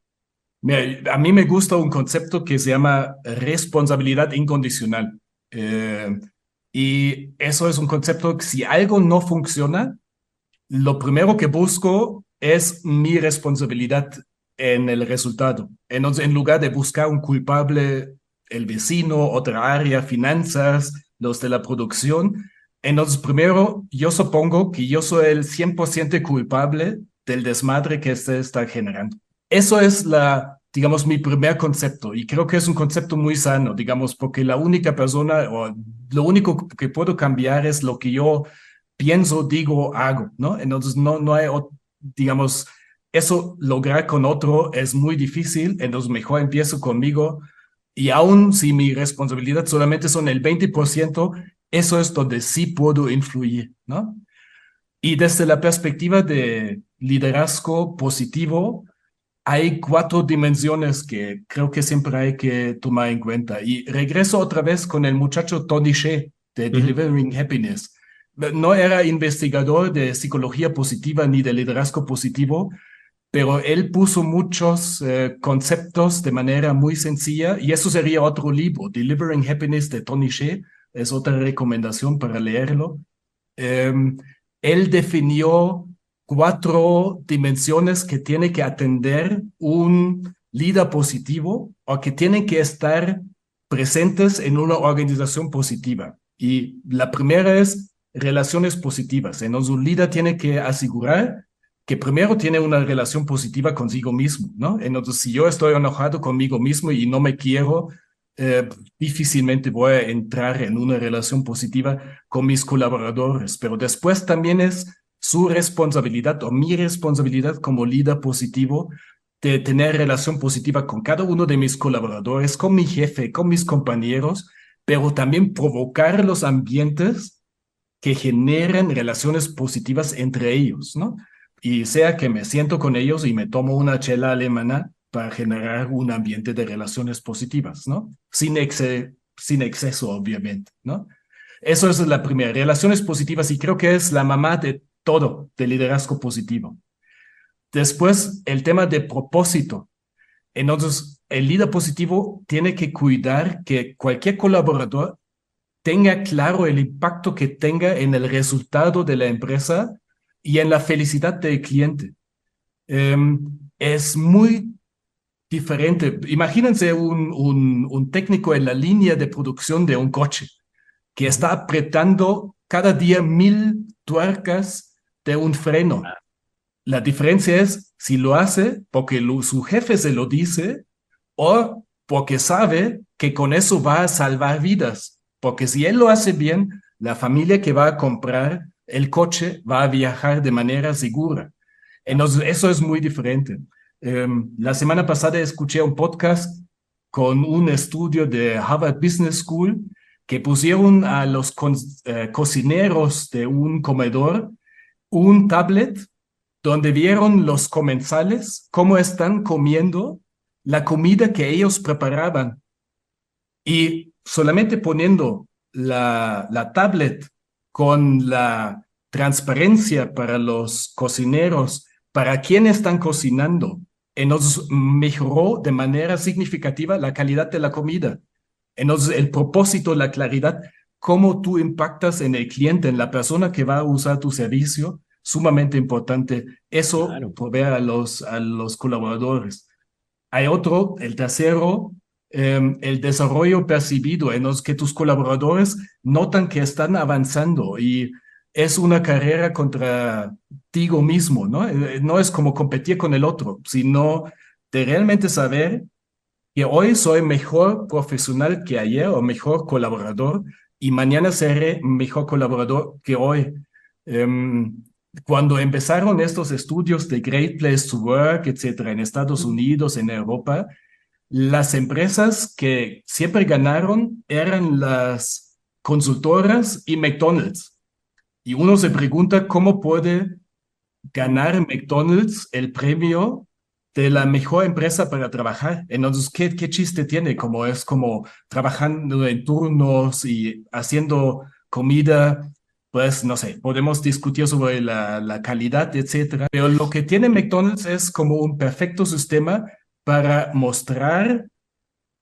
a mí me gusta un concepto que se llama responsabilidad incondicional. Eh, y eso es un concepto que si algo no funciona, lo primero que busco es mi responsabilidad en el resultado. Entonces, en lugar de buscar un culpable el vecino, otra área, finanzas, los de la producción. Entonces, primero, yo supongo que yo soy el 100% culpable del desmadre que se está generando. Eso es la, digamos, mi primer concepto y creo que es un concepto muy sano, digamos, porque la única persona o lo único que puedo cambiar es lo que yo pienso, digo, hago, ¿no? Entonces, no, no hay, digamos, eso lograr con otro es muy difícil, entonces mejor empiezo conmigo y aún si mi responsabilidad solamente son el 20%, eso es donde sí puedo influir, ¿no? Y desde la perspectiva de liderazgo positivo, hay cuatro dimensiones que creo que siempre hay que tomar en cuenta. Y regreso otra vez con el muchacho Tony Shea de Delivering Happiness. No era investigador de psicología positiva ni de liderazgo positivo, pero él puso muchos eh, conceptos de manera muy sencilla y eso sería otro libro, Delivering Happiness de Tony Shea, es otra recomendación para leerlo. Em, él definió cuatro dimensiones que tiene que atender un líder positivo o que tienen que estar presentes en una organización positiva. Y la primera es relaciones positivas. Entonces, un líder tiene que asegurar que primero tiene una relación positiva consigo mismo, ¿no? Entonces, si yo estoy enojado conmigo mismo y no me quiero, eh, difícilmente voy a entrar en una relación positiva con mis colaboradores, pero después también es su responsabilidad o mi responsabilidad como líder positivo de tener relación positiva con cada uno de mis colaboradores, con mi jefe, con mis compañeros, pero también provocar los ambientes que generen relaciones positivas entre ellos, ¿no? Y sea que me siento con ellos y me tomo una chela alemana para generar un ambiente de relaciones positivas, ¿no? Sin, sin exceso, obviamente, ¿no? Eso es la primera, relaciones positivas, y creo que es la mamá de todo, de liderazgo positivo. Después, el tema de propósito. Entonces, el líder positivo tiene que cuidar que cualquier colaborador tenga claro el impacto que tenga en el resultado de la empresa y en la felicidad del cliente. Em, es muy diferente. Imagínense un, un, técnico en la línea de producción de un coche que está apretando cada día mil tuercas de un freno. La diferencia es si lo hace porque su jefe se lo dice o porque sabe que con eso va a salvar vidas. Porque si él lo hace bien, la familia que va a comprar el coche va a viajar de manera segura. Entonces, eso es muy diferente. Em, la semana pasada escuché un podcast con un estudio de Harvard Business School que pusieron a los eh, cocineros de un comedor un tablet donde vieron los comensales cómo están comiendo la comida que ellos preparaban. Y solamente poniendo la, la tablet con la transparencia para los cocineros, para quién están cocinando, nos mejoró de manera significativa la calidad de la comida. Entonces, el propósito, la claridad, cómo tú impactas en el cliente, en la persona que va a usar tu servicio, sumamente importante. Eso provee a los, a los colaboradores. Hay otro, el tercero, em, el desarrollo percibido, en los que tus colaboradores notan que están avanzando y es una carrera contra ti mismo, ¿no? Eh, no es como competir con el otro, sino de realmente saber que hoy soy mejor profesional que ayer o mejor colaborador y mañana seré mejor colaborador que hoy. Em, cuando empezaron estos estudios de Great Place to Work, etcétera, en Estados Unidos, en Europa, las empresas que siempre ganaron eran las consultoras y McDonald's. Y uno se pregunta cómo puede ganar McDonald's el premio de la mejor empresa para trabajar. Entonces, ¿qué, qué chiste tiene? Como es como trabajando en turnos y haciendo comida, pues no sé, podemos discutir sobre la, calidad, etcétera. Pero lo que tiene McDonald's es como un perfecto sistema para mostrar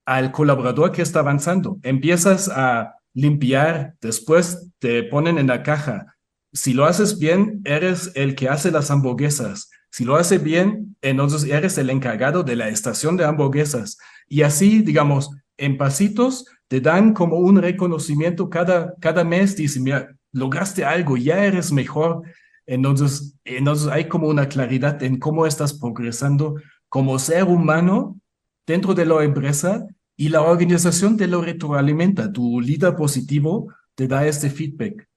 al colaborador que está avanzando. Empiezas a limpiar, después te ponen en la caja, si lo haces bien, eres el que hace las hamburguesas. Si lo hace bien, entonces eres el encargado de la estación de hamburguesas. Y así, digamos, en pasitos, te dan como un reconocimiento cada, cada mes. Dicen, mira, lograste algo, ya eres mejor. Entonces, entonces hay como una claridad en cómo estás progresando como ser humano dentro de la empresa y la organización te lo retroalimenta. Tu líder positivo te da este feedback.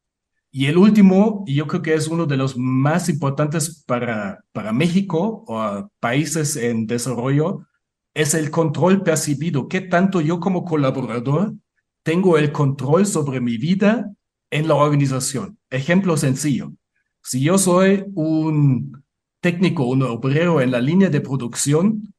Y el último, y yo creo que es uno de los más importantes para, para México o países en desarrollo, es el control percibido. ¿Qué tanto yo como colaborador tengo el control sobre mi vida en la organización? Ejemplo sencillo. Si yo soy un técnico, un obrero en la línea de producción,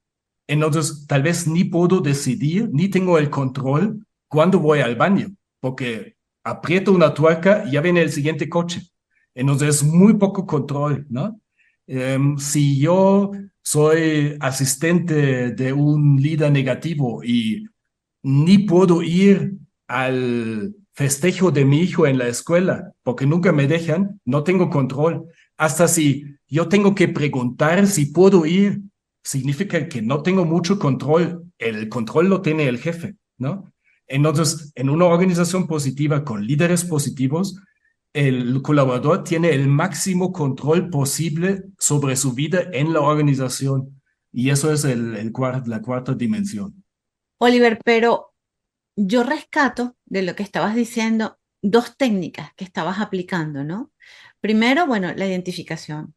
entonces tal vez ni puedo decidir, ni tengo el control cuando voy al baño, porque aprieto una tuerca y ya viene el siguiente coche. Entonces es muy poco control, ¿no? Em, si yo soy asistente de un líder negativo y ni puedo ir al festejo de mi hijo en la escuela, porque nunca me dejan, no tengo control. Hasta si yo tengo que preguntar si puedo ir, significa que no tengo mucho control. El control lo tiene el jefe, ¿no? Entonces, en una organización positiva con líderes positivos, el colaborador tiene el máximo control posible sobre su vida en la organización. Y eso es el, el la cuarta dimensión. Oliver, pero yo rescato de lo que estabas diciendo dos técnicas que estabas aplicando, ¿no? Primero, bueno, la identificación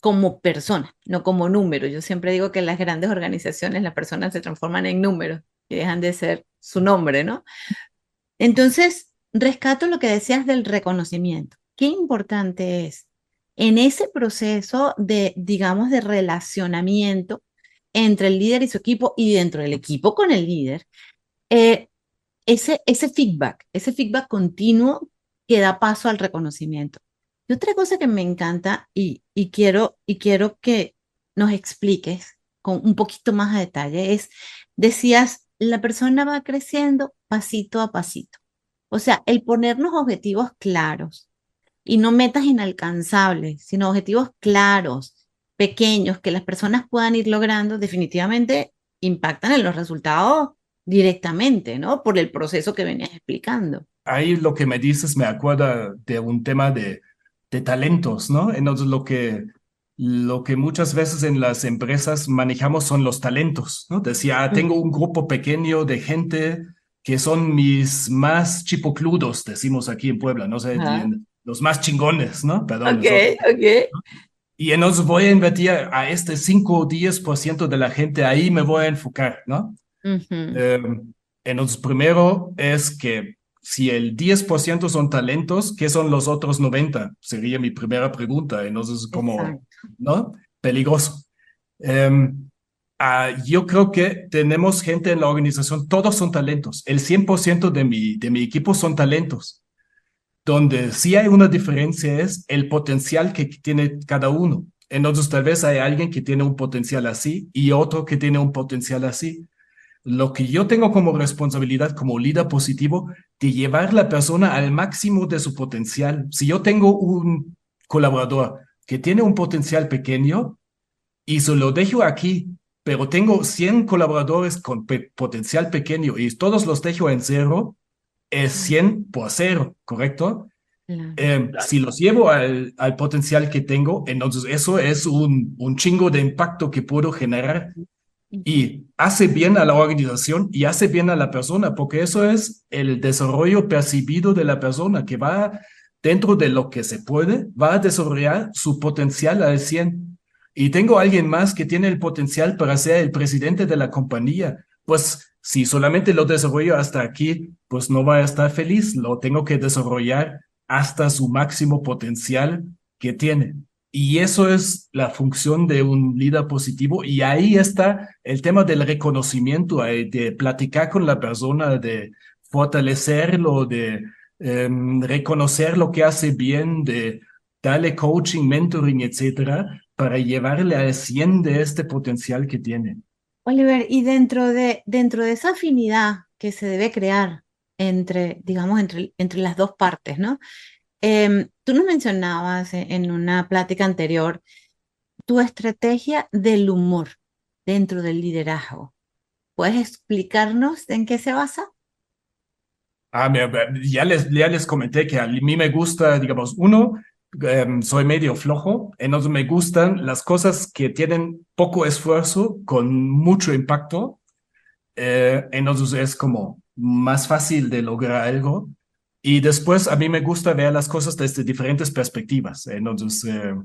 como persona, no como número. Yo siempre digo que en las grandes organizaciones las personas se transforman en números y dejan de ser su nombre, ¿no? Entonces, rescato lo que decías del reconocimiento. Qué importante es en ese proceso de, digamos, de relacionamiento entre el líder y su equipo y dentro del equipo con el líder, eh, ese, ese feedback, ese feedback continuo que da paso al reconocimiento. Y otra cosa que me encanta y, y, quiero, y quiero que nos expliques con un poquito más de detalle es, decías, la persona va creciendo pasito a pasito. O sea, el ponernos objetivos claros y no metas inalcanzables, sino objetivos claros, pequeños, que las personas puedan ir logrando, definitivamente impactan en los resultados directamente, ¿no? Por el proceso que venías explicando. Ahí lo que me dices me acuerda de un tema de, de talentos, ¿no? Entonces lo que, lo que muchas veces en las empresas manejamos son los talentos, ¿no? Decía, ah, tengo un grupo pequeño de gente que son mis más chipocludos, decimos aquí en Puebla, no sé, los más chingones, ¿no? Perdón. Ok, ok. Y entonces voy a invertir a este 5 o 10% de la gente, ahí me voy a enfocar, ¿no? Uh entonces, primero es que si el 10% son talentos, ¿qué son los otros 90? Sería mi primera pregunta. Entonces, como, ¿no? Peligroso. Um, yo creo que tenemos gente en la organización, todos son talentos. El 100% de mi, de mi equipo son talentos. Donde sí hay una diferencia es el potencial que tiene cada uno. Entonces, tal vez hay alguien que tiene un potencial así y otro que tiene un potencial así. Lo que yo tengo como responsabilidad como líder positivo de llevar la persona al máximo de su potencial. Si yo tengo un colaborador que tiene un potencial pequeño y se lo dejo aquí, pero tengo 100 colaboradores con potencial pequeño y todos los dejo en cero, es 100 por cero, ¿correcto? Em, si los llevo al, al, potencial que tengo, entonces eso es un, un chingo de impacto que puedo generar y hace bien a la organización y hace bien a la persona, porque eso es el desarrollo percibido de la persona que va dentro de lo que se puede, va a desarrollar su potencial al 100. Y tengo alguien más que tiene el potencial para ser el presidente de la compañía. Pues si solamente lo desarrollo hasta aquí, pues no va a estar feliz, lo tengo que desarrollar hasta su máximo potencial que tiene. Y eso es la función de un líder positivo. Y ahí está el tema del reconocimiento, eh, de platicar con la persona, de fortalecerlo, de em, reconocer lo que hace bien, de darle coaching, mentoring, etcétera, para llevarle al 100 de este potencial que tiene. Oliver, y dentro de, dentro de esa afinidad que se debe crear entre, digamos, entre, entre las dos partes, ¿no? Em, tú nos mencionabas e, en una plática anterior tu estrategia del humor dentro del liderazgo. ¿Puedes explicarnos en qué se basa? Ah, ya les, ya les comenté que a mí me gusta, digamos, uno, Em, soy medio flojo, entonces me gustan las cosas que tienen poco esfuerzo con mucho impacto. Eh, entonces es como más fácil de lograr algo. Y después a mí me gusta ver las cosas desde diferentes perspectivas. Entonces, eh,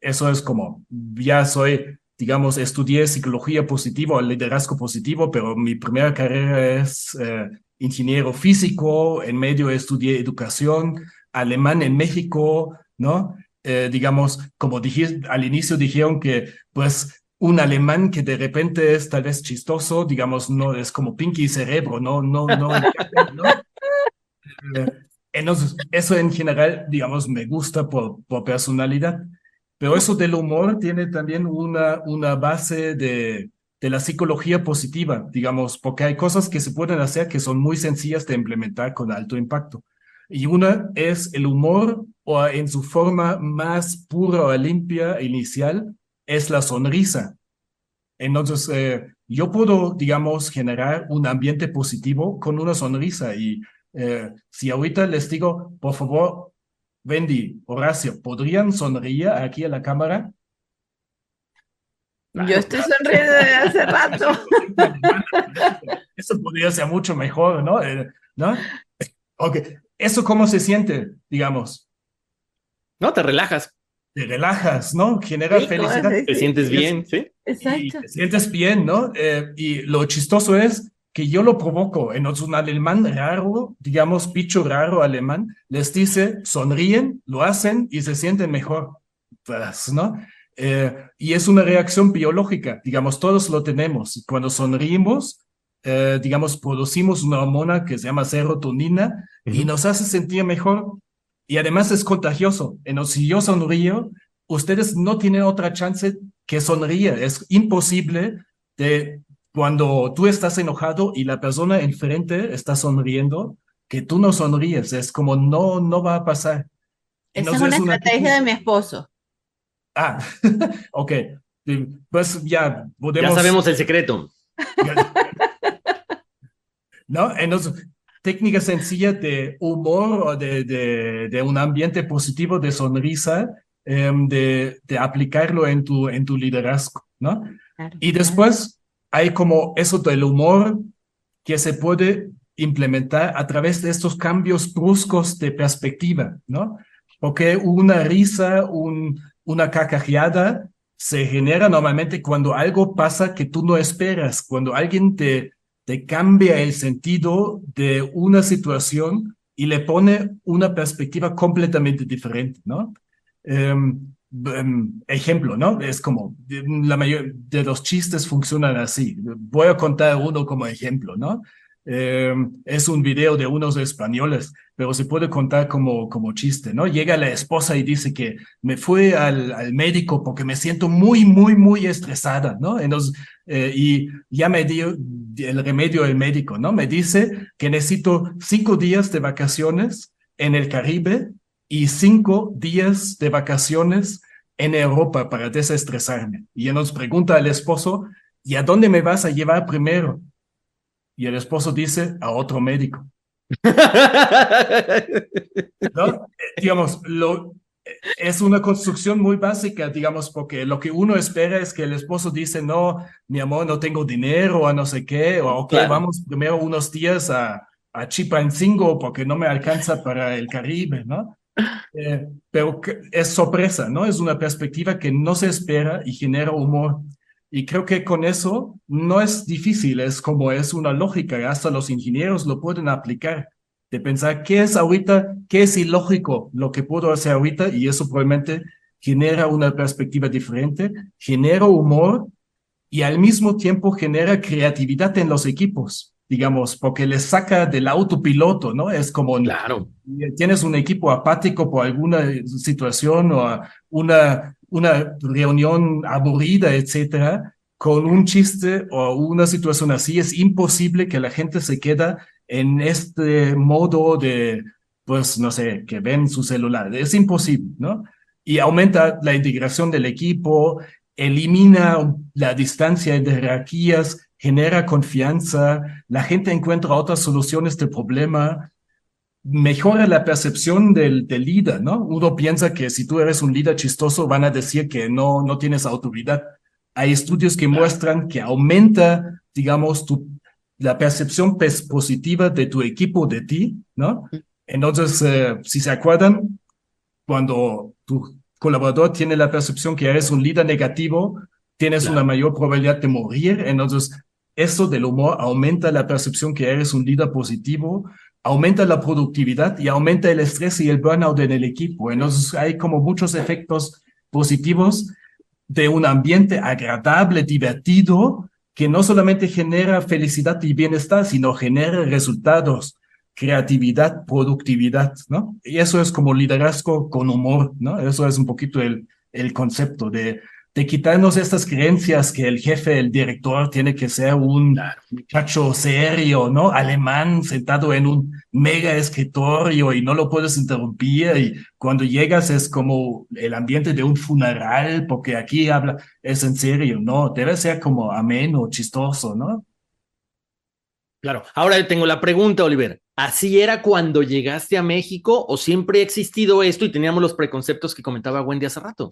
eso es como, ya soy, digamos, estudié psicología positiva, liderazgo positivo, pero mi primera carrera es eh, ingeniero físico, en medio estudié educación, alemán en México, ¿no? Eh, digamos, como dijiste al inicio, dijeron que pues un alemán que de repente es tal vez chistoso, digamos, no es como Pinky Cerebro, no, no, no. ¿no? *laughs* Eh, entonces, eso en general, digamos, me gusta por, personalidad. Pero eso del humor tiene también una, una base de, de la psicología positiva, digamos, porque hay cosas que se pueden hacer que son muy sencillas de implementar con alto impacto. Y una es el humor o en su forma más pura o limpia inicial es la sonrisa. Entonces, eh, yo puedo, digamos, generar un ambiente positivo con una sonrisa. Y eh, si ahorita les digo, por favor, Wendy, Horacio, ¿podrían sonreír aquí a la cámara? Yo estoy sonriendo desde hace rato. *laughs* Eso podría ser mucho mejor, ¿no? Eh, ¿No? Ok, ¿eso cómo se siente, digamos? No, te relajas. Te relajas, ¿no? Genera felicidad. Te sientes bien, ¿sí? Exacto. te sientes bien, ¿no? Eh, y lo chistoso es que yo lo provoco. En un alemán raro, digamos, picho raro alemán, les dice, sonríen, lo hacen y se sienten mejor, pues, ¿no? Eh, y es una reacción biológica, digamos, todos lo tenemos. Cuando sonrimos, eh, digamos, producimos una hormona que se llama serotonina y nos hace sentir mejor. Y además es contagioso. En si yo sonrío, ustedes no tienen otra chance que sonríe. Es imposible de cuando tú estás enojado y la persona enfrente está sonriendo, que tú no sonríes. Es como no, no va a pasar. Esa es una estrategia de mi esposo. Ah, *laughs* ok. Pues ya podemos. Ya sabemos el secreto. ¿No? Entonces, técnica sencilla de humor o de, de, de un ambiente positivo, de sonrisa, em, de, de, aplicarlo en tu, en tu liderazgo, ¿no? y después hay como eso del humor que se puede implementar a través de estos cambios bruscos de perspectiva, ¿no? Porque una risa, un, una carcajeada se genera normalmente cuando algo pasa que tú no esperas, cuando alguien te, te cambia el sentido de una situación y le pone una perspectiva completamente diferente, ¿no? Um, ejemplo, ¿no? Es como la mayoría de los chistes funcionan así. Voy a contar uno como ejemplo, ¿no? Eh, es un video de unos españoles, pero se puede contar como, como chiste, ¿no? Llega la esposa y dice que me fui al, al médico porque me siento muy, muy, muy estresada, ¿no? Eh, y ya me dio el remedio el médico, ¿no? Me dice que necesito cinco días de vacaciones en el Caribe y cinco días de vacaciones en Europa para desestresarme. Y él nos pregunta al esposo, ¿y a dónde me vas a llevar primero? Y el esposo dice, a otro médico. *laughs* ¿No? Digamos, lo, es una construcción muy básica, digamos, porque lo que uno espera es que el esposo dice, no, mi amor, no tengo dinero, o no sé qué, o ok, vamos primero unos días a, a Chipancingo porque no me alcanza para el Caribe, ¿no? Eh, pero es sorpresa, ¿no? Es una perspectiva que no se espera y genera humor. Y creo que con eso no es difícil, es como es una lógica, hasta los ingenieros lo pueden aplicar, de pensar qué es ahorita, qué es ilógico lo que puedo hacer ahorita y eso probablemente genera una perspectiva diferente, genera humor y al mismo tiempo genera creatividad en los equipos, digamos, porque les saca del autopiloto, ¿no? Es como, claro. tienes un equipo apático por alguna situación o una una reunión aburrida, etcétera, con un chiste o una situación así, es imposible que la gente se queda en este modo de, pues, no sé, que ven su celular. Es imposible, ¿no? Y aumenta la integración del equipo, elimina la distancia entre jerarquías, genera confianza, la gente encuentra otras soluciones del problema, mejora la percepción del, del, líder, ¿no? Uno piensa que si tú eres un líder chistoso van a decir que no, no tienes autoridad. Hay estudios que muestran que aumenta, digamos, tu, la percepción positiva de tu equipo, de ti, ¿no? Entonces, eh, si se acuerdan, cuando tu colaborador tiene la percepción que eres un líder negativo, tienes una mayor probabilidad de morir. Entonces, eso del humor aumenta la percepción que eres un líder positivo, aumenta la productividad y aumenta el estrés y el burnout en el equipo. Entonces hay como muchos efectos positivos de un ambiente agradable, divertido, que no solamente genera felicidad y bienestar, sino genera resultados, creatividad, productividad, ¿no? Y eso es como liderazgo con humor, ¿no? Eso es un poquito el, el concepto de, de quitarnos estas creencias que el jefe, el director, tiene que ser un muchacho serio, ¿no? Alemán, sentado en un mega escritorio y no lo puedes interrumpir y cuando llegas es como el ambiente de un funeral porque aquí habla, es en serio, ¿no? Debe ser como ameno, chistoso, ¿no? Claro. Ahora tengo la pregunta, Oliver. ¿Así era cuando llegaste a México o siempre ha existido esto y teníamos los preconceptos que comentaba Wendy hace rato?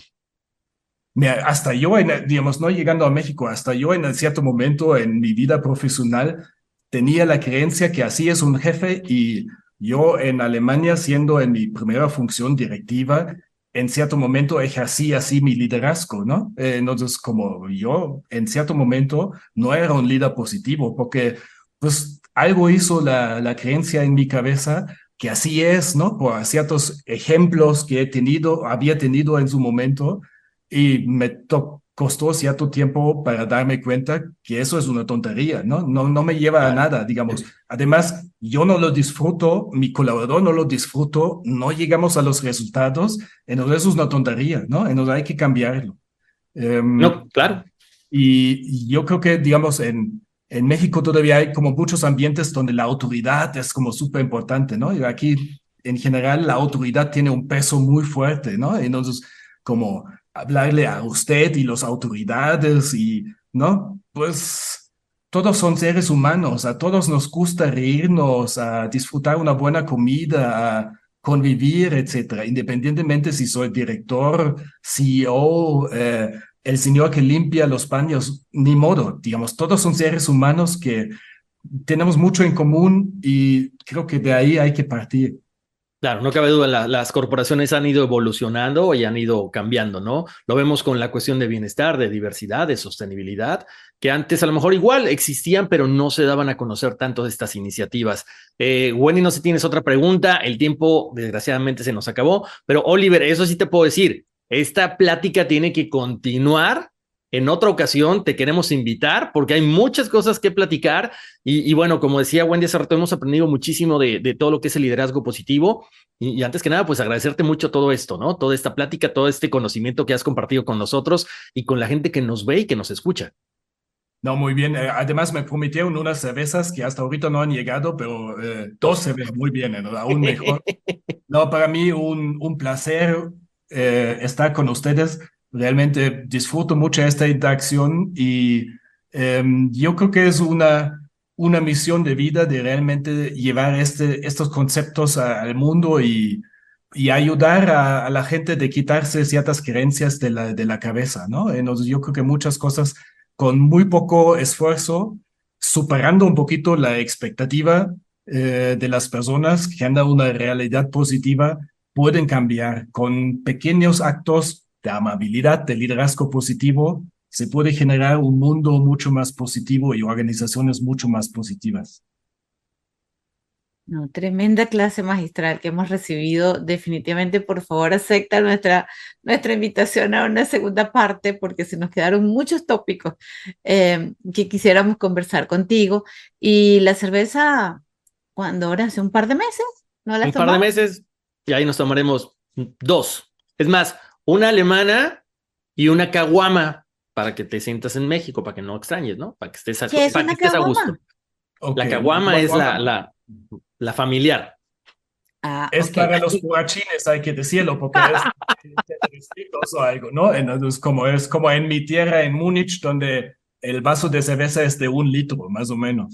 Hasta yo, digamos, no llegando a México, hasta yo en cierto momento en mi vida profesional tenía la creencia que así es un jefe y yo en Alemania, siendo en mi primera función directiva, en cierto momento ejercí así mi liderazgo, ¿no? Eh, entonces, como yo en cierto momento no era un líder positivo, porque pues algo hizo la, la creencia en mi cabeza que así es, ¿no? Por ciertos ejemplos que he tenido, había tenido en su momento, y me costó cierto tiempo para darme cuenta que eso es una tontería, ¿no? No, no me lleva a nada, digamos. Además, yo no lo disfruto, mi colaborador no lo disfruto, no llegamos a los resultados, entonces eso es una tontería, ¿no? Entonces hay que cambiarlo. Em, no, claro. Y, yo creo que, digamos, en, en México todavía hay como muchos ambientes donde la autoridad es como súper importante, ¿no? Y aquí, en general, la autoridad tiene un peso muy fuerte, ¿no? Entonces, como hablarle a usted y las autoridades y, ¿no? Pues todos son seres humanos, a todos nos gusta reírnos, a disfrutar una buena comida, a convivir, etcétera, independientemente si soy director, CEO, eh, el señor que limpia los baños, ni modo, digamos, todos son seres humanos que tenemos mucho en común y creo que de ahí hay que partir. Claro, no cabe duda, las corporaciones han ido evolucionando y han ido cambiando, ¿no? Lo vemos con la cuestión de bienestar, de diversidad, de sostenibilidad, que antes a lo mejor igual existían, pero no se daban a conocer tanto de estas iniciativas. Eh, Wendy, no sé si tienes otra pregunta, el tiempo desgraciadamente se nos acabó, pero Oliver, eso sí te puedo decir, esta plática tiene que continuar en otra ocasión te queremos invitar porque hay muchas cosas que platicar y, bueno, como decía Wendy hace rato, hemos aprendido muchísimo de, todo lo que es el liderazgo positivo y, antes que nada, pues agradecerte mucho todo esto, ¿no? Toda esta plática, todo este conocimiento que has compartido con nosotros y con la gente que nos ve y que nos escucha. No, muy bien. Eh, además, me prometieron unas cervezas que hasta ahorita no han llegado, pero eh, dos se ven muy bien, ¿no? aún mejor. *laughs* No, para mí un, un placer eh, estar con ustedes realmente disfruto mucho esta interacción y em, yo creo que es una, una misión de vida de realmente llevar este, estos conceptos al mundo y, y ayudar a, la gente de quitarse ciertas creencias de la, de la cabeza, ¿no? Entonces yo creo que muchas cosas con muy poco esfuerzo, superando un poquito la expectativa eh, de las personas, que anda una realidad positiva, pueden cambiar con pequeños actos de amabilidad, de liderazgo positivo, se puede generar un mundo mucho más positivo y organizaciones mucho más positivas. No, tremenda clase magistral que hemos recibido. Definitivamente, por favor, acepta nuestra, nuestra invitación a una segunda parte porque se nos quedaron muchos tópicos eh, que quisiéramos conversar contigo. Y la cerveza, ¿cuándo ahora? ¿Hace un par de meses? ¿No la un par de meses y ahí nos tomaremos dos. Es más, una alemana y una caguama para que te sientas en México, para que no extrañes, ¿no? Para que estés a, para que estés a gusto. La caguama es la, la, la familiar. Ah, es para los guachines, hay que decirlo, porque es *laughs* o algo, ¿no? Entonces, como es como en mi tierra, en Múnich, donde el vaso de cerveza es de un litro, más o menos.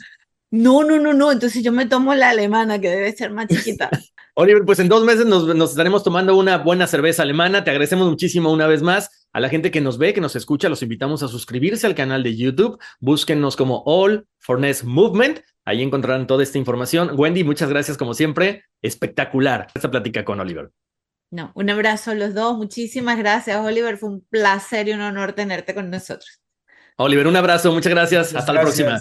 No, no, no, no. Entonces yo me tomo la alemana, que debe ser más chiquita. *laughs* Oliver, pues en dos meses nos, estaremos tomando una buena cerveza alemana. Te agradecemos muchísimo una vez más. A la gente que nos ve, que nos escucha, los invitamos a suscribirse al canal de YouTube. Búsquennos como All Forness Movement. Ahí encontrarán toda esta información. Wendy, muchas gracias como siempre. Espectacular esta plática con Oliver. No, un abrazo a los dos. Muchísimas gracias, Oliver. Fue un placer y un honor tenerte con nosotros. Oliver, un abrazo. Muchas gracias. Hasta la próxima.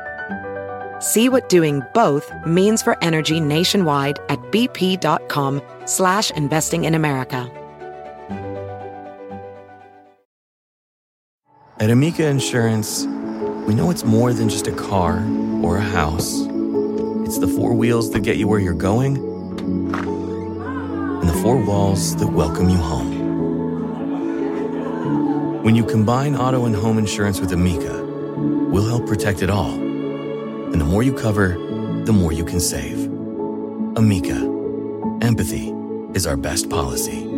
See what doing both means for energy nationwide at bp.com slash investing in America. At Amica Insurance, we know it's more than just a car or a house. It's the four wheels that get you where you're going and the four walls that welcome you home. When you combine auto and home insurance with Amica, we'll help protect it all. And the more you cover, the more you can save. Amica, empathy is our best policy.